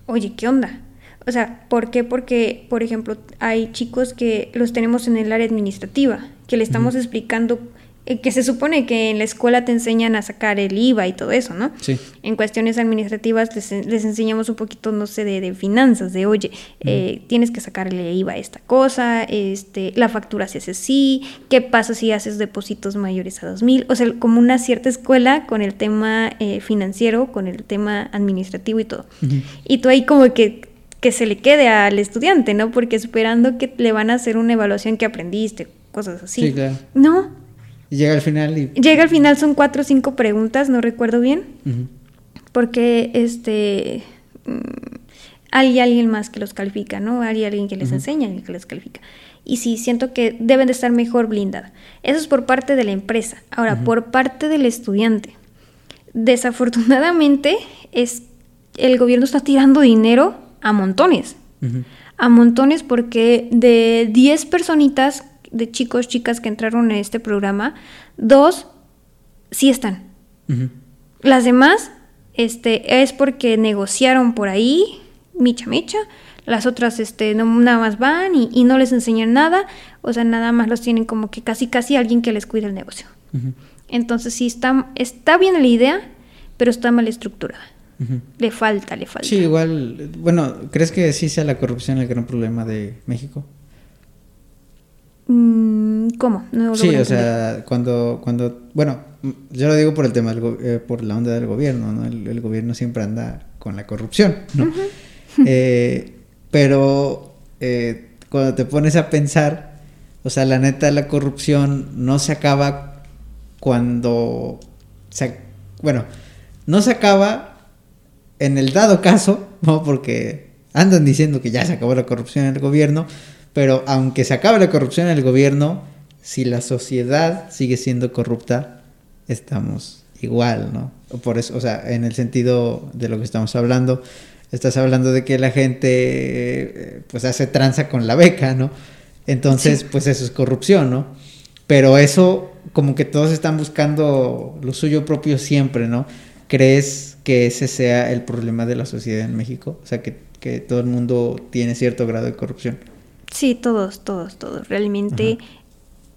Speaker 2: Oye, ¿qué onda? O sea, ¿por qué? Porque, por ejemplo, hay chicos que los tenemos en el área administrativa, que le estamos explicando eh, que se supone que en la escuela te enseñan a sacar el IVA y todo eso, ¿no?
Speaker 1: Sí.
Speaker 2: En cuestiones administrativas les, enseñamos un poquito, no sé, de, finanzas, de oye, eh, tienes que sacarle IVA a esta cosa, este, la factura se hace así, qué pasa si haces depósitos mayores a 2000, o sea, como una cierta escuela con el tema eh, financiero, con el tema administrativo y todo. Y tú ahí como que que se le quede al estudiante, ¿no? Porque esperando que le van a hacer una evaluación que aprendiste, cosas así.
Speaker 1: Sí, claro.
Speaker 2: No.
Speaker 1: Y llega al final y...
Speaker 2: Llega al final, son cuatro o cinco preguntas, no recuerdo bien. Porque, este... Mm, hay alguien más que los califica, ¿no? Hay alguien que les enseña y que les califica. Y sí, siento que deben de estar mejor blindadas. Eso es por parte de la empresa. Ahora, por parte del estudiante. Desafortunadamente, es el gobierno está tirando dinero a montones. A montones porque de 10 personitas, de chicos, chicas que entraron en este programa, dos sí están. Las demás este, es porque negociaron por ahí, micha micha. Las otras este, no, nada más van y, no les enseñan nada. O sea, nada más los tienen como que casi casi alguien que les cuide el negocio. Entonces sí, está, está bien la idea, pero está mal estructurada. Le falta, le falta.
Speaker 1: Sí, igual, bueno, ¿crees que sí sea la corrupción el gran problema de México?
Speaker 2: Mm, ¿Cómo?
Speaker 1: sí, o sea, cuando, cuando, bueno, yo lo digo por el tema, eh, por la onda del gobierno, ¿no? El, gobierno siempre anda con la corrupción, ¿no? Eh, pero eh, cuando te pones a pensar, o sea, la neta, la corrupción no se acaba cuando, se, bueno, no se acaba en el dado caso, ¿no? Porque andan diciendo que ya se acabó la corrupción en el gobierno, pero aunque se acabe la corrupción en el gobierno, si la sociedad sigue siendo corrupta, estamos igual, ¿no? Por eso, o sea, en el sentido de lo que estamos hablando, estás hablando de que la gente eh, pues hace tranza con la beca, ¿no? Entonces, pues eso es corrupción, ¿no? Pero eso, como que todos están buscando lo suyo propio siempre, ¿no? ¿Crees que ese sea el problema de la sociedad en México? O sea, que, que todo el mundo tiene cierto grado de corrupción.
Speaker 2: Sí, todos, todos, todos. Realmente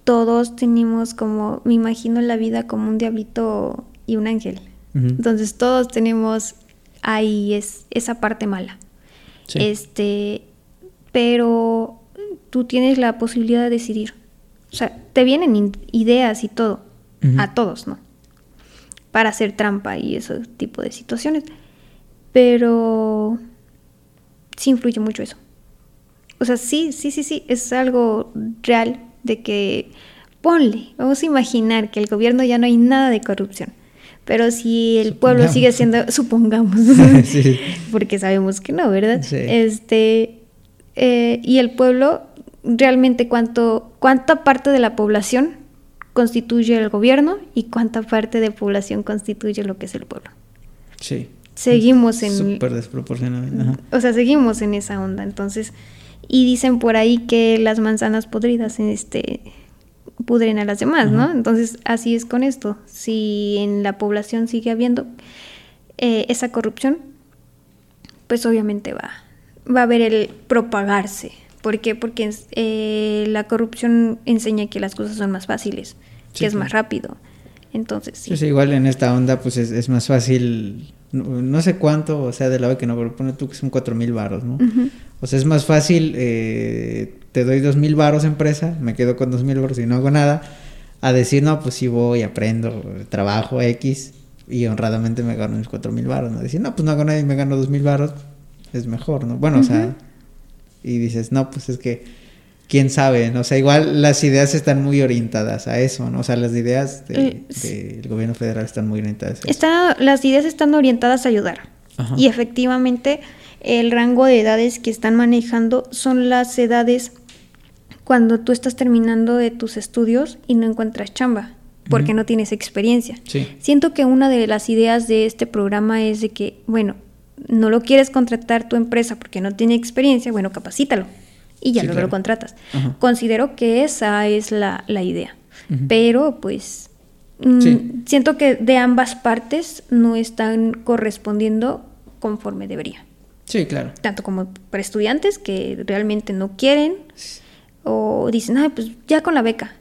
Speaker 2: todos tenemos como, me imagino la vida como un diablito y un ángel. Entonces todos tenemos ahí es, esa parte mala. Este, pero tú tienes la posibilidad de decidir. O sea, te vienen ideas y todo, a todos, ¿no? Para hacer trampa y ese tipo de situaciones. Pero sí influye mucho eso. O sea, sí, sí, sí, sí, es algo real de que ponle, vamos a imaginar que el gobierno ya no hay nada de corrupción. Pero si el pueblo sigue siendo, supongamos, porque sabemos que no, ¿verdad? Este, eh, y el pueblo realmente cuánto, cuánta parte de la población constituye el gobierno y cuánta parte de población constituye lo que es el pueblo.
Speaker 1: Sí.
Speaker 2: Seguimos en...
Speaker 1: Súper desproporcionado.
Speaker 2: O sea, seguimos en esa onda. Entonces, y dicen por ahí que las manzanas podridas este, pudren a las demás, ¿no? Entonces, así es con esto. Si en la población sigue habiendo eh, esa corrupción, pues obviamente va, va a haber el propagarse ¿Por qué? Porque eh, la corrupción enseña que las cosas son más fáciles, que es más rápido. Entonces, sí.
Speaker 1: sí. igual en esta onda, pues es, más fácil, no, sé cuánto, o sea, de lado que no, pero pone tú que son cuatro mil varos, ¿no? O sea, es más fácil, eh, te doy dos mil varos empresa, me quedo con dos mil varos y no hago nada, a decir, no, pues sí voy, aprendo, trabajo X y honradamente me gano mis cuatro mil varos, ¿no? Decir, no, pues no hago nada y me gano dos mil varos, es mejor, ¿no? Bueno, o sea y dices, no, pues es que, quién sabe, ¿no? O sea, igual las ideas están muy orientadas a eso, ¿no? O sea, las ideas del gobierno federal están muy orientadas a eso.
Speaker 2: Está, las ideas están orientadas a ayudar. Y efectivamente, el rango de edades que están manejando son las edades cuando tú estás terminando de tus estudios y no encuentras chamba porque no tienes experiencia. Siento que una de las ideas de este programa es de que, bueno, no lo quieres contratar tu empresa porque no tiene experiencia, bueno, capacítalo y ya luego lo contratas. Considero que esa es la, idea. Pero pues mm, siento que de ambas partes no están correspondiendo conforme debería.
Speaker 1: Sí, claro.
Speaker 2: Tanto como para estudiantes que realmente no quieren o dicen, ay, pues ya con la beca.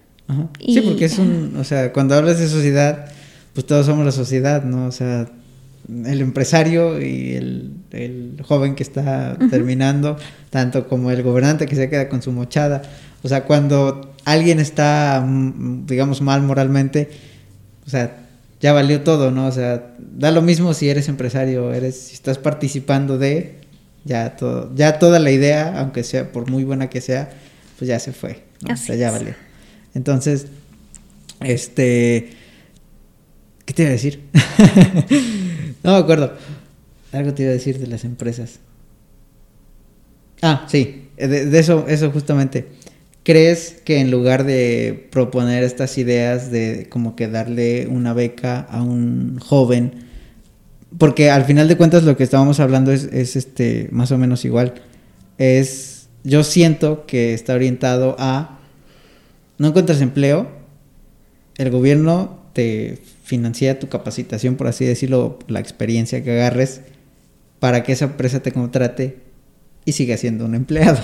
Speaker 1: sí, porque es un, o sea, cuando hablas de sociedad, pues todos somos la sociedad, ¿no? O sea, el empresario y el, joven que está terminando, tanto como el gobernante que se queda con su mochada. O sea, cuando alguien está, mm, digamos, mal moralmente, o sea, ya valió todo, ¿no? O sea, da lo mismo si eres empresario, eres, si estás participando de, ya todo, ya toda la idea, aunque sea por muy buena que sea, pues ya se fue, o sea, ya valió. Entonces, este, ¿qué te iba a decir? No me acuerdo. Algo te iba a decir de las empresas. Ah, sí, de, eso, eso justamente. ¿Crees que en lugar de proponer estas ideas de como que darle una beca a un joven, porque al final de cuentas lo que estábamos hablando es, es este más o menos igual, es yo siento que está orientado a no encuentras empleo, el gobierno te financia tu capacitación, por así decirlo, la experiencia que agarres para que esa empresa te contrate y siga siendo un empleado.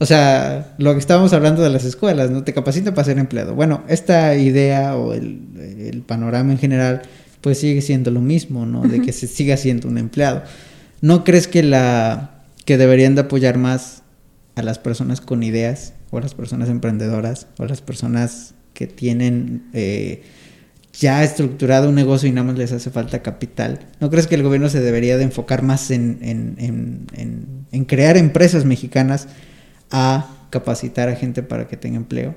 Speaker 1: O sea, lo que estábamos hablando de las escuelas, ¿no? Te capacita para ser empleado. Bueno, esta idea o el, panorama en general, pues sigue siendo lo mismo, ¿no? De que se siga siendo un empleado. ¿No crees que la que deberían de apoyar más a las personas con ideas o a las personas emprendedoras o a las personas que tienen eh, ya estructurado un negocio y nada más les hace falta capital. ¿No crees que el gobierno se debería de enfocar más en, en, crear empresas mexicanas a capacitar a gente para que tenga empleo?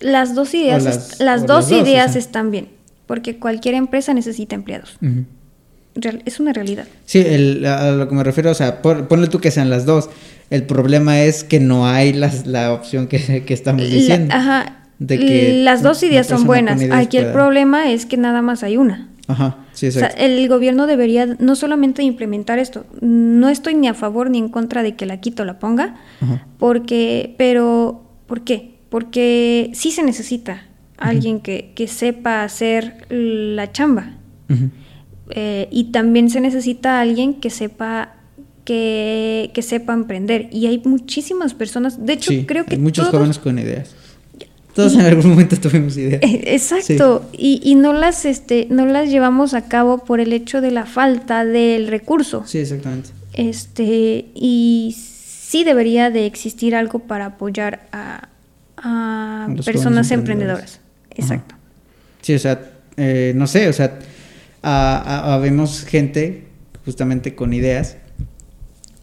Speaker 2: Las dos ideas, las, dos, ideas están bien, porque cualquier empresa necesita empleados. es una realidad.
Speaker 1: Sí, a lo que me refiero, o sea, ponle tú que sean las dos. El problema es que no hay la opción que, estamos diciendo.
Speaker 2: ajá, las dos ideas son buenas. Aquí el problema es que nada más hay una.
Speaker 1: Ajá, Sí,
Speaker 2: o sea,
Speaker 1: exacto.
Speaker 2: el gobierno debería no solamente implementar esto, no estoy ni a favor ni en contra de que la quito o la ponga,
Speaker 1: Ajá.
Speaker 2: porque, pero, ¿por qué? Porque sí se necesita alguien que, que sepa hacer la chamba. Eh, y también se necesita alguien que sepa que, que sepa emprender. Y hay muchísimas personas, de hecho
Speaker 1: Sí,
Speaker 2: creo que
Speaker 1: hay muchos
Speaker 2: todos-
Speaker 1: jóvenes con ideas. Todos en algún momento tuvimos ideas.
Speaker 2: Eh, Exacto, y, y no las este, no las llevamos a cabo por el hecho de la falta del recurso.
Speaker 1: Sí, exactamente.
Speaker 2: Este, y sí debería de existir algo para apoyar a, a personas emprendedoras. Exacto.
Speaker 1: Sí, o sea, eh, no sé, o sea, a- a- habemos gente justamente con ideas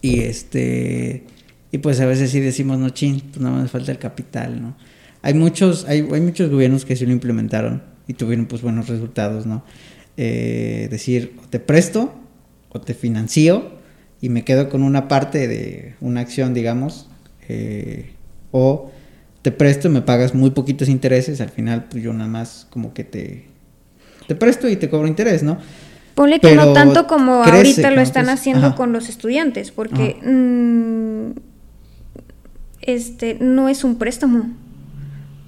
Speaker 1: y este y pues a veces sí decimos no chin, pues nada más falta el capital, ¿no? Hay muchos, hay, hay muchos gobiernos que sí lo implementaron y tuvieron pues buenos resultados, ¿no? Eh, decir, o te presto o te financio y me quedo con una parte de una acción, digamos, eh, o te presto y me pagas muy poquitos intereses, al final pues yo nada más como que te, te presto y te cobro interés, ¿no?
Speaker 2: Ponle que no tanto como
Speaker 1: crece,
Speaker 2: ahorita lo están
Speaker 1: Entonces,
Speaker 2: haciendo
Speaker 1: ajá.
Speaker 2: con los estudiantes, porque mm, este no es un préstamo.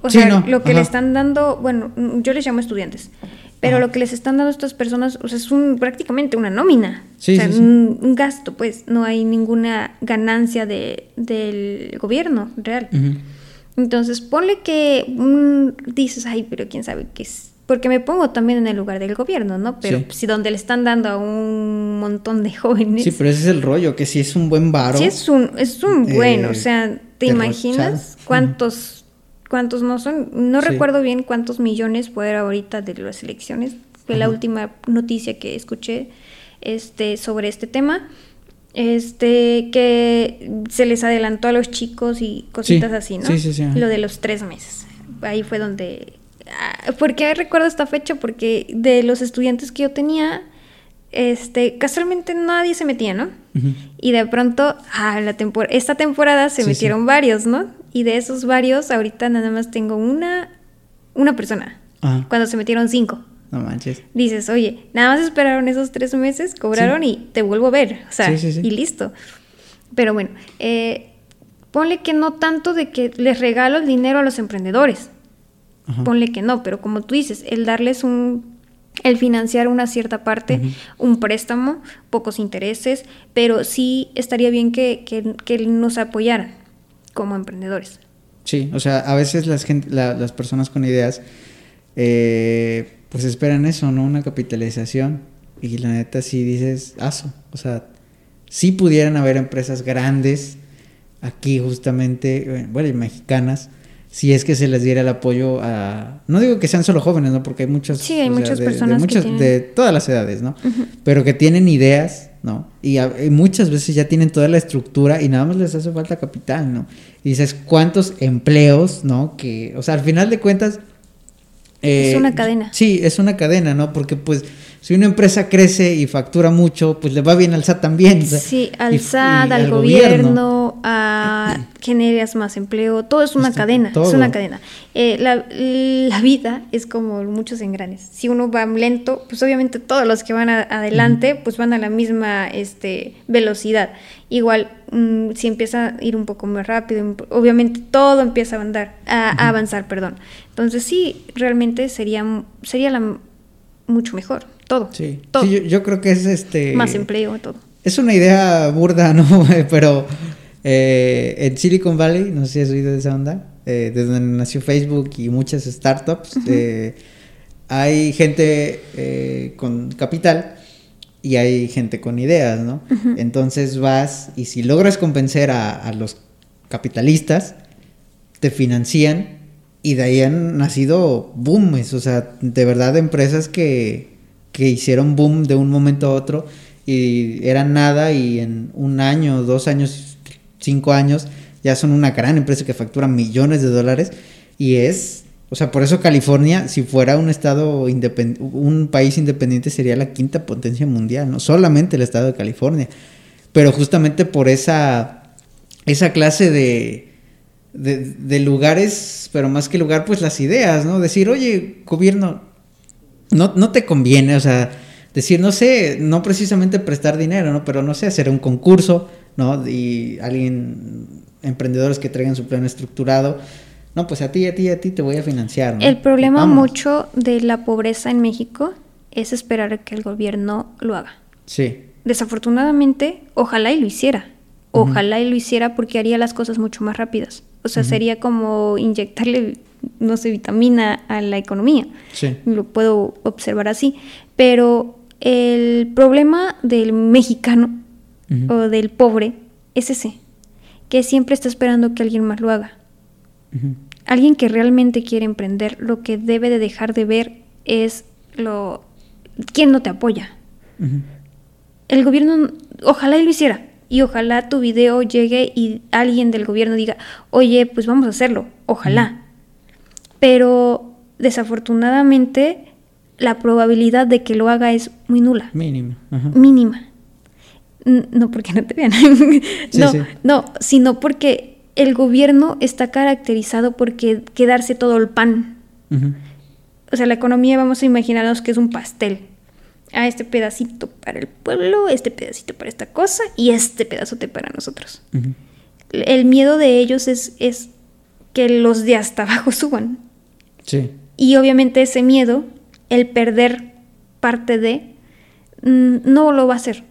Speaker 2: O
Speaker 1: Sí,
Speaker 2: sea,
Speaker 1: no,
Speaker 2: lo que
Speaker 1: ajá.
Speaker 2: le están dando, bueno, yo les llamo estudiantes, pero
Speaker 1: Ajá.
Speaker 2: lo que les están dando a estas personas, o sea, es un prácticamente una nómina.
Speaker 1: Sí,
Speaker 2: o sea,
Speaker 1: sí.
Speaker 2: Un, un gasto, pues, no hay ninguna ganancia de, del gobierno real. Entonces, ponle que mm, dices, ay, pero quién sabe qué es. Porque me pongo también en el lugar del gobierno, ¿no? Pero
Speaker 1: Sí.
Speaker 2: si donde le están dando a un montón de jóvenes.
Speaker 1: Sí, pero ese es el rollo, que si es un buen varo.
Speaker 2: Sí, es un, es un
Speaker 1: eh,
Speaker 2: bueno. O sea, ¿te imaginas cuántos, cuántos no son? No
Speaker 1: Sí.
Speaker 2: recuerdo bien cuántos millones fue ahorita de las elecciones. Fue la última noticia que escuché este, sobre este tema. Este, que se les adelantó a los chicos y cositas
Speaker 1: Sí,
Speaker 2: así, ¿no?
Speaker 1: sí, sí, sí.
Speaker 2: Lo de los tres meses. Ahí fue donde. ah, ¿Por qué recuerdo esta fecha? Porque de los estudiantes que yo tenía, este, casualmente nadie se metía, ¿no? Y de pronto, ah, la tempor esta temporada se
Speaker 1: Sí,
Speaker 2: metieron varios, ¿no? Y de esos varios, ahorita nada más tengo una, una persona.
Speaker 1: Ajá.
Speaker 2: Cuando se metieron cinco.
Speaker 1: No manches.
Speaker 2: Dices, oye, nada más esperaron esos tres meses, cobraron y te vuelvo a ver. O sea, y listo. Pero bueno, eh, ponle que no tanto de que les regalo el dinero a los emprendedores.
Speaker 1: Ajá.
Speaker 2: Ponle que no, pero como tú dices, el darles un, el financiar una cierta parte, un préstamo, pocos intereses, pero sí estaría bien que, que- que nos apoyaran como emprendedores.
Speaker 1: Sí, o sea, a veces las, gente, la- las personas con ideas, eh, pues esperan eso, ¿no? Una capitalización. Y la neta sí dices, aso. O sea, sí pudieran haber empresas grandes aquí justamente, eh, bueno, y mexicanas, si es que se les diera el apoyo a... No digo que sean solo jóvenes, ¿no? Porque hay muchos...
Speaker 2: Sí, hay
Speaker 1: sea,
Speaker 2: muchas
Speaker 1: de- de
Speaker 2: personas que
Speaker 1: muchas-
Speaker 2: tienen-
Speaker 1: De todas las edades, ¿no? Pero que tienen ideas, ¿no? Y, a- y muchas veces ya tienen toda la estructura y nada más les hace falta capital, ¿no? Y dices, ¿cuántos empleos, ¿no? Que, o sea, al final de cuentas...
Speaker 2: Es una cadena.
Speaker 1: Sí, es una cadena, ¿no? Porque pues si una empresa crece y factura mucho, pues le va bien al SAT también.
Speaker 2: Sí, al
Speaker 1: y
Speaker 2: SAT, al gobierno, a generas más empleo, todo es una cadena, es una cadena. Eh, la, la vida es como muchos engranes. Si uno va lento, pues obviamente todos los que van a- adelante, pues van a la misma este, velocidad. Igual, mm, si empieza a ir un poco más rápido, obviamente todo empieza a avanzar, a, a avanzar, perdón. Entonces sí, realmente sería, sería la, mucho mejor, todo.
Speaker 1: Sí,
Speaker 2: todo.
Speaker 1: Sí, yo, yo creo que es este...
Speaker 2: más empleo, todo.
Speaker 1: Es una idea burda, ¿no? Pero eh, en Silicon Valley, no sé si has oído de esa onda, eh, desde donde nació Facebook y muchas startups, eh, hay gente con capital y hay gente con ideas, ¿no? Entonces vas y si logras convencer a, a los capitalistas, te financian y de ahí han nacido booms, o sea, de verdad empresas que, que hicieron boom de un momento a otro y eran nada y en un año, dos años, cinco años ya son una gran empresa que factura millones de dólares y es, o sea, por eso California, si fuera un estado independ- un país independiente sería la quinta potencia mundial, no solamente el estado de California, pero justamente por esa esa clase de de, de lugares, pero más que lugar, pues las ideas, ¿no? Decir, oye, gobierno, no, no te conviene, o sea, decir, no sé, no precisamente prestar dinero, ¿no? Pero no sé, hacer un concurso, ¿no? Y alguien, emprendedores que traigan su plan estructurado, no, pues a ti, a ti, a ti te voy a financiar. ¿no?
Speaker 2: El problema mucho de la pobreza en México es esperar que el gobierno lo haga.
Speaker 1: Sí.
Speaker 2: Desafortunadamente, ojalá y lo hiciera. Ojalá y lo hiciera porque haría las cosas mucho más rápidas. O sea, sería como inyectarle, no sé, vitamina a la economía.
Speaker 1: Sí.
Speaker 2: Lo puedo observar así. Pero el problema del mexicano o del pobre es ese, que siempre está esperando que alguien más lo haga. Alguien que realmente quiere emprender, lo que debe de dejar de ver es lo quién no te apoya. El gobierno, ojalá y lo hiciera. Y ojalá tu video llegue y alguien del gobierno diga, oye, pues vamos a hacerlo. Ojalá. Pero desafortunadamente la probabilidad de que lo haga es muy nula.
Speaker 1: Ajá.
Speaker 2: mínima. N- No porque no te vean. no,
Speaker 1: sí.
Speaker 2: no, sino porque el gobierno está caracterizado por que- quedarse todo el pan. O sea, la economía vamos a imaginarnos que es un pastel. A este pedacito para el pueblo, este pedacito para esta cosa y este pedazote para nosotros. El miedo de ellos es, es que los de hasta abajo suban.
Speaker 1: Sí.
Speaker 2: Y obviamente ese miedo, el perder parte de, mm, no lo va a hacer.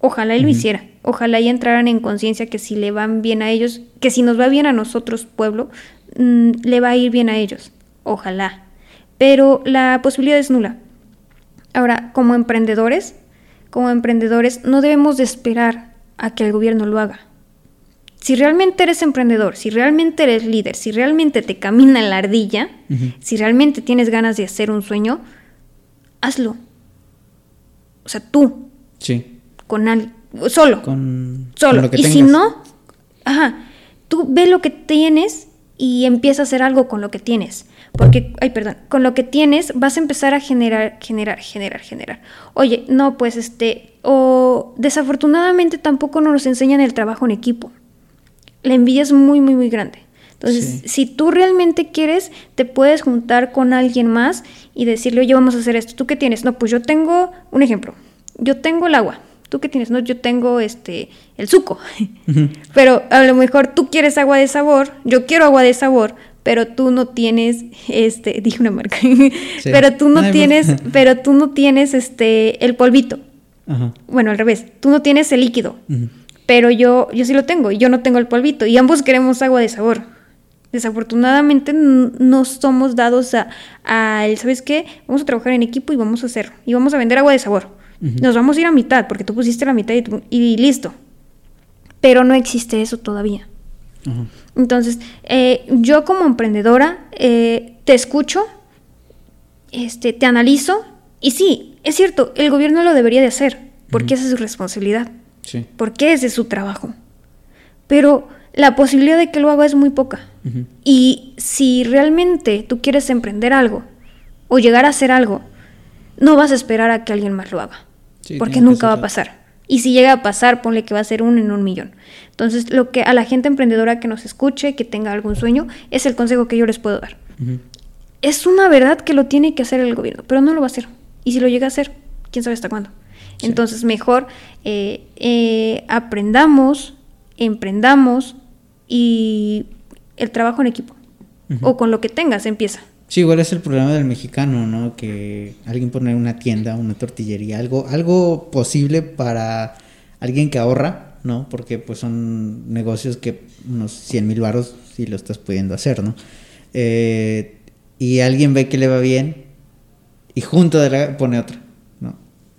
Speaker 2: Ojalá y lo hiciera. Ojalá y entraran en conciencia que si le van bien a ellos, que si nos va bien a nosotros, pueblo, mm, le va a ir bien a ellos. Ojalá. Pero la posibilidad es nula. Ahora, como emprendedores, como emprendedores, no debemos de esperar a que el gobierno lo haga. Si realmente eres emprendedor, si realmente eres líder, si realmente te camina la ardilla, si realmente tienes ganas de hacer un sueño, hazlo. O sea, tú,
Speaker 1: Sí.
Speaker 2: con al solo,
Speaker 1: Con,
Speaker 2: solo.
Speaker 1: con lo que
Speaker 2: y si no, ajá, tú ve lo que tienes y empieza a hacer algo con lo que tienes. Porque, ay, perdón, con lo que tienes vas a empezar a generar, generar, generar, generar. Oye, no, pues este, o desafortunadamente tampoco nos enseñan el trabajo en equipo. La envidia es muy, muy, muy grande. Entonces,
Speaker 1: Sí.
Speaker 2: si tú realmente quieres, te puedes juntar con alguien más y decirle, oye, vamos a hacer esto. ¿Tú qué tienes? No, pues yo tengo un ejemplo. Yo tengo el agua. ¿Tú qué tienes? No, yo tengo este el suco. Pero a lo mejor tú quieres agua de sabor, yo quiero agua de sabor, pero tú no tienes este, dije una marca. pero tú no
Speaker 1: Ay,
Speaker 2: tienes,
Speaker 1: pues.
Speaker 2: pero tú no tienes este el polvito.
Speaker 1: Ajá.
Speaker 2: Bueno, al revés, tú no tienes el líquido. Pero yo yo sí lo tengo y yo no tengo el polvito y ambos queremos agua de sabor. Desafortunadamente no somos dados a, a el, ¿sabes qué? Vamos a trabajar en equipo y vamos a hacerlo. Y vamos a vender agua de sabor. Nos vamos a ir a mitad, porque tú pusiste la mitad y, tú- y listo. Pero no existe eso todavía. Entonces, eh, yo como emprendedora eh, te escucho, este, te analizo y sí, es cierto, el gobierno lo debería de hacer, porque esa es su responsabilidad,
Speaker 1: Sí.
Speaker 2: porque ese es su trabajo. Pero la posibilidad de que lo haga es muy poca. Y si realmente tú quieres emprender algo o llegar a hacer algo, no vas a esperar a que alguien más lo haga.
Speaker 1: Sí,
Speaker 2: porque nunca va a pasar. Y si llega a pasar, ponle que va a ser uno en un millón. Entonces, lo que a la gente emprendedora que nos escuche, que tenga algún sueño, es el consejo que yo les puedo dar. Es una verdad que lo tiene que hacer el gobierno, pero no lo va a hacer. Y si lo llega a hacer, quién sabe hasta cuándo.
Speaker 1: Sí.
Speaker 2: Entonces, mejor eh, eh, aprendamos, emprendamos y el trabajo en equipo. O con lo que tengas, empieza.
Speaker 1: Sí, igual es el problema del mexicano, ¿no? Que alguien pone una tienda, una tortillería, algo, algo posible para alguien que ahorra, ¿no? Porque pues son negocios que unos 100 mil baros sí lo estás pudiendo hacer, ¿no? Eh, y alguien ve que le va bien y junto de la- pone otra.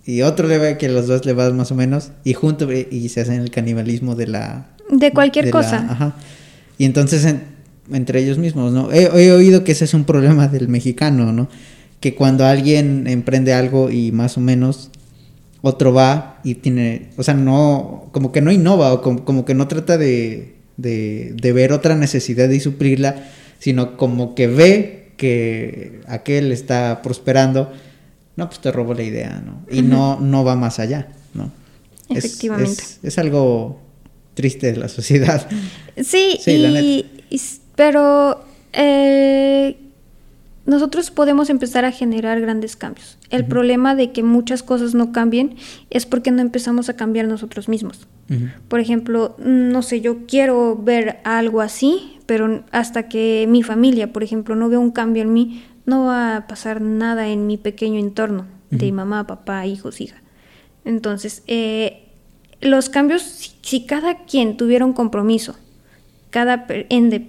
Speaker 1: Y otro le ve que los dos le va más o menos y junto ve- y se hacen el canibalismo de la...
Speaker 2: De cualquier
Speaker 1: de la-
Speaker 2: cosa.
Speaker 1: ajá. Y entonces en- entre ellos mismos, ¿no? He, he oído que ese es un problema del mexicano, ¿no? Que cuando alguien emprende algo y más o menos otro va y tiene, o sea, no, como que no innova o como, como que no trata de, de, de ver otra necesidad y suplirla, sino como que ve que aquel está prosperando, no, pues te robo la idea, ¿no? Y no, no va más allá, ¿no?
Speaker 2: Efectivamente.
Speaker 1: Es, es algo triste de la sociedad.
Speaker 2: Sí,
Speaker 1: Sí, la
Speaker 2: y, s- pero eh, nosotros podemos empezar a generar grandes cambios. El problema de que muchas cosas no cambien es porque no empezamos a cambiar nosotros mismos. Por ejemplo, no sé, yo quiero ver algo así, pero hasta que mi familia, por ejemplo, no vea un cambio en mí, no va a pasar nada en mi pequeño entorno de mamá, papá, hijos, hija. Entonces, eh, los cambios, si, cada quien tuviera un compromiso, cada ende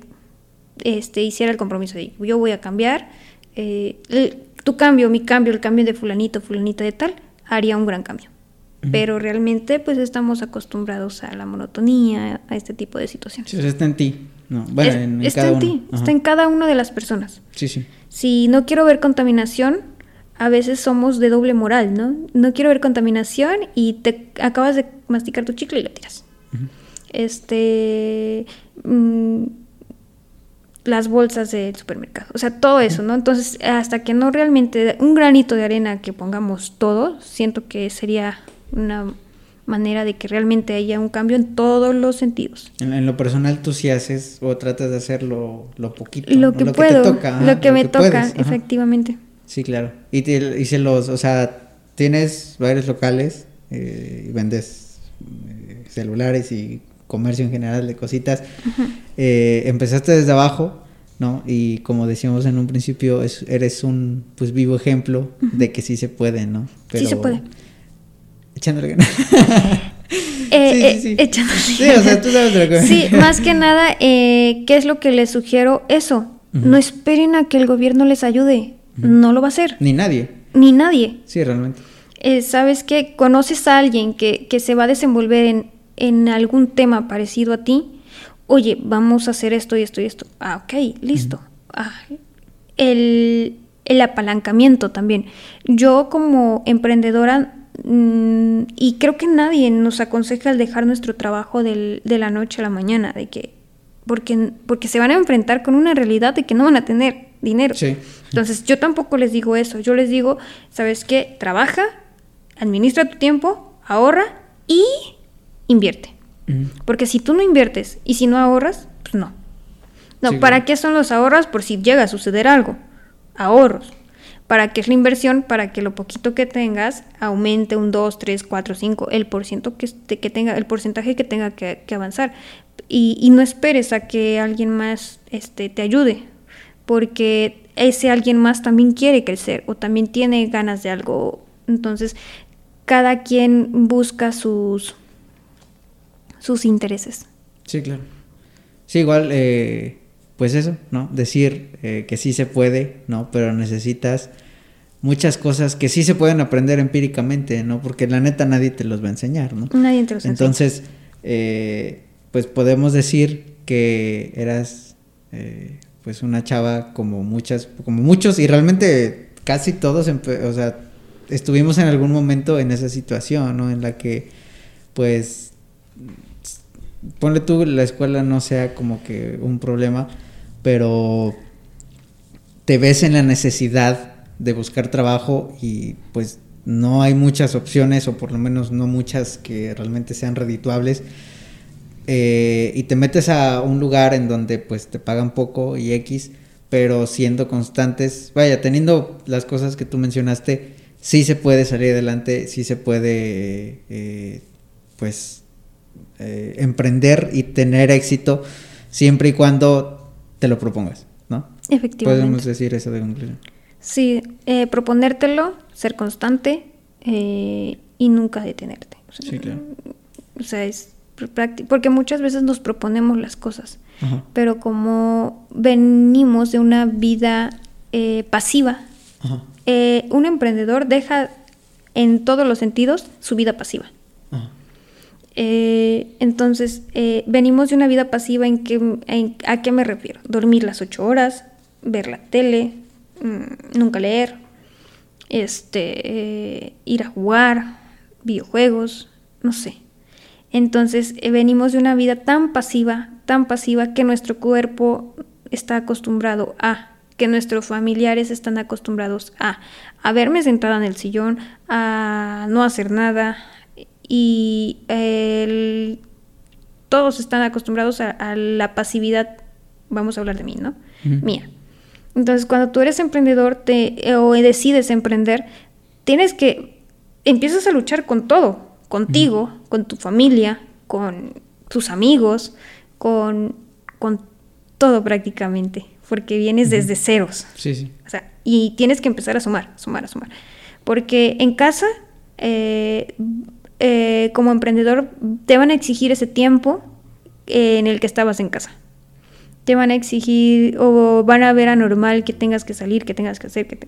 Speaker 2: este, hiciera el compromiso de yo voy a cambiar, eh, tu cambio, mi cambio, el cambio de fulanito, fulanita de tal, haría un gran cambio. Pero realmente pues estamos acostumbrados a la monotonía, a este tipo de situaciones.
Speaker 1: Sí, está en ti. No, bueno, en,
Speaker 2: está cada en ti, está en cada una de las personas.
Speaker 1: Sí, sí.
Speaker 2: Si no quiero ver contaminación, a veces somos de doble moral, ¿no? No quiero ver contaminación y te acabas de masticar tu chicle y lo tiras. Este... Mm, las bolsas del supermercado, o sea, todo eso, ¿no? Entonces, hasta que no realmente un granito de arena que pongamos todo, siento que sería una manera de que realmente haya un cambio en todos los sentidos.
Speaker 1: En, lo personal, tú sí haces o tratas de hacer lo, poquito.
Speaker 2: Lo que puedo, te toca, lo que me toca, efectivamente.
Speaker 1: Sí, claro. Y, te, se los, o sea, tienes varios locales eh, y vendes eh, celulares y comercio en general de cositas. Eh, empezaste desde abajo, ¿no? Y como decíamos en un principio, eres un pues vivo ejemplo de que sí se puede, ¿no?
Speaker 2: sí se puede.
Speaker 1: Echándole ganas.
Speaker 2: Eh, sí, sí, eh, sí. o sea, tú sabes lo que... Sí, más que nada, ¿qué es lo que les sugiero? Eso, no esperen a que el gobierno les ayude, no lo va a hacer.
Speaker 1: Ni nadie.
Speaker 2: Ni nadie.
Speaker 1: Sí, realmente.
Speaker 2: ¿Sabes qué? Conoces a alguien que, que se va a desenvolver en, en algún tema parecido a ti, oye, vamos a hacer esto y esto y esto. Ah, ok, listo. Ah, el, apalancamiento también. Yo como emprendedora, y creo que nadie nos aconseja el dejar nuestro trabajo de la noche a la mañana, de que, porque, porque se van a enfrentar con una realidad de que no van a tener dinero. Entonces yo tampoco les digo eso, yo les digo, ¿sabes qué? Trabaja, administra tu tiempo, ahorra y invierte. Porque si tú no inviertes y si no ahorras, pues no. No, ¿para qué son los ahorros? Por si llega a suceder algo. Ahorros. ¿Para qué es la inversión? Para que lo poquito que tengas aumente un 2, 3, 4, 5, el, que, que tenga, el porcentaje que tenga que, avanzar. Y, no esperes a que alguien más este, te ayude, porque ese alguien más también quiere crecer o también tiene ganas de algo. Entonces, cada quien busca sus, sus intereses.
Speaker 1: Sí, claro. Sí, igual, eh, pues eso, ¿no? Decir eh, que sí se puede, ¿no? Pero necesitas muchas cosas que sí se pueden aprender empíricamente, ¿no? Porque la neta nadie te los va a enseñar, ¿no?
Speaker 2: Nadie te los.
Speaker 1: Entonces, eh, pues podemos decir que eras, pues una chava como muchas, como muchos y realmente casi todos, o sea, estuvimos en algún momento en esa situación, ¿no? En la que, pues, ponle tú, la escuela no sea como que un problema, pero te ves en la necesidad de buscar trabajo y pues no hay muchas opciones o por lo menos no muchas que realmente sean redituables. Eh, y te metes a un lugar en donde pues te pagan poco y X pero siendo constantes vaya teniendo las cosas que tú mencionaste sí se puede salir adelante sí se puede eh, pues eh, emprender y tener éxito siempre y cuando te lo propongas, ¿no?
Speaker 2: Efectivamente.
Speaker 1: Podemos decir eso de conclusión.
Speaker 2: Sí, eh, proponértelo, ser constante eh, y nunca detenerte.
Speaker 1: sí, claro.
Speaker 2: O sea, es práctico, porque muchas veces nos proponemos las cosas, pero como venimos de una vida pasiva, un emprendedor deja en todos los sentidos su vida pasiva. Eh, entonces, eh, venimos de una vida pasiva en que, ¿a qué me refiero? Dormir las ocho horas, ver la tele, mm, nunca leer, este, eh, ir a jugar, videojuegos, no sé. Entonces, venimos de una vida tan pasiva, tan pasiva que nuestro cuerpo está acostumbrado a, que nuestros familiares están acostumbrados a, a verme sentada en el sillón, a no hacer nada, y todos están acostumbrados a, la pasividad, vamos a hablar de mí, ¿no? Mía. Entonces, cuando tú eres emprendedor te, eh, o decides emprender, tienes que, empiezas a luchar con todo, contigo, con tu familia, con tus amigos, con, con todo prácticamente, porque vienes desde ceros.
Speaker 1: Sí, sí.
Speaker 2: O sea, y tienes que empezar a sumar, sumar, a sumar. Porque en casa, eh, eh, como emprendedor, te van a exigir ese tiempo en el que estabas en casa. Te van a exigir o van a ver anormal que tengas que salir, que tengas que hacer, que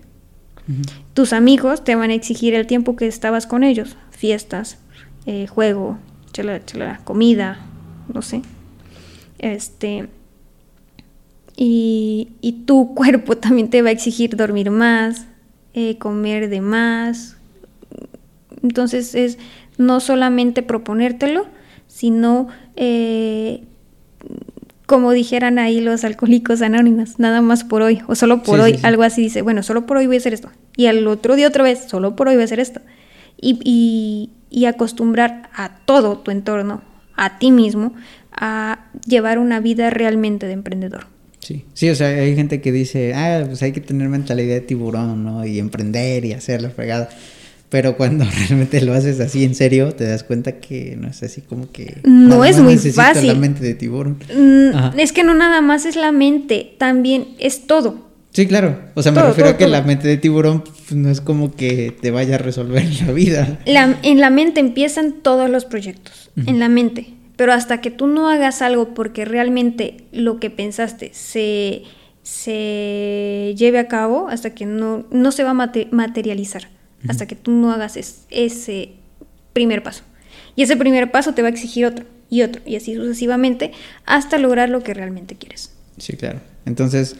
Speaker 2: tus amigos te van a exigir el tiempo que estabas con ellos, fiestas, eh, juego, chela, chela, comida, no sé. Este, y, y, tu cuerpo también te va a exigir dormir más, eh, comer de más. Entonces es no solamente proponértelo, sino eh, como dijeran ahí los alcohólicos anónimos, nada más por hoy, o solo por hoy, algo así dice, bueno, solo por hoy voy a hacer esto, y al otro día otra vez, solo por hoy voy a hacer esto, y, y, acostumbrar a todo tu entorno, a ti mismo, a llevar una vida realmente de emprendedor.
Speaker 1: Sí, sí, o sea, hay gente que dice, ah, pues hay que tener mentalidad de tiburón, ¿no? Y emprender y hacer la fregada. Pero cuando realmente lo haces así en serio, te das cuenta que no es así como que...
Speaker 2: No es muy fácil.
Speaker 1: la mente de tiburón.
Speaker 2: Mm, es que no nada más es la mente, también es todo.
Speaker 1: Sí, claro. O sea, me refiero a que la mente de tiburón pues, no es como que te vaya a resolver la vida.
Speaker 2: en la mente empiezan todos los proyectos, en la mente. Pero hasta que tú no hagas algo porque realmente lo que pensaste se, se lleve a cabo, hasta que no, no se va a materializar hasta que tú no hagas ese primer paso. Y ese primer paso te va a exigir otro y otro y así sucesivamente hasta lograr lo que realmente quieres.
Speaker 1: Sí, claro. Entonces,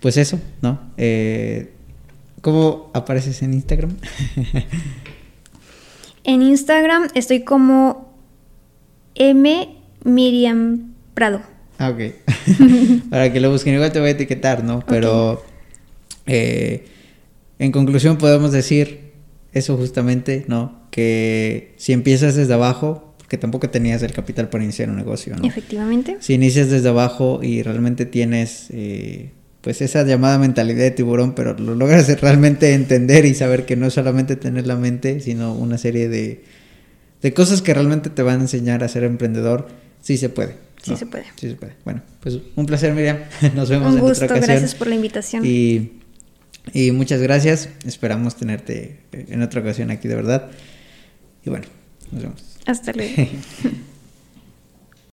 Speaker 1: pues eso, ¿no? Eh, ¿Cómo apareces en Instagram?
Speaker 2: en Instagram estoy como M Miriam Prado.
Speaker 1: Ah, ok. Para que lo busquen, igual te voy a etiquetar, ¿no? Pero eh, en conclusión podemos decir eso justamente, ¿no? Que si empiezas desde abajo, que tampoco tenías el capital para iniciar un negocio, ¿no?
Speaker 2: Efectivamente.
Speaker 1: Si inicias desde abajo y realmente tienes, eh, pues esa llamada mentalidad de tiburón, pero lo logras realmente entender y saber que no es solamente tener la mente, sino una serie de, de cosas que realmente te van a enseñar a ser emprendedor, sí se puede.
Speaker 2: Sí se puede.
Speaker 1: Sí se puede. Bueno, pues un placer, Miriam. Nos vemos en otra ocasión.
Speaker 2: Gracias por la invitación.
Speaker 1: Y y muchas gracias. Esperamos tenerte en otra ocasión aquí de verdad. Y bueno, nos vemos.
Speaker 2: Hasta luego.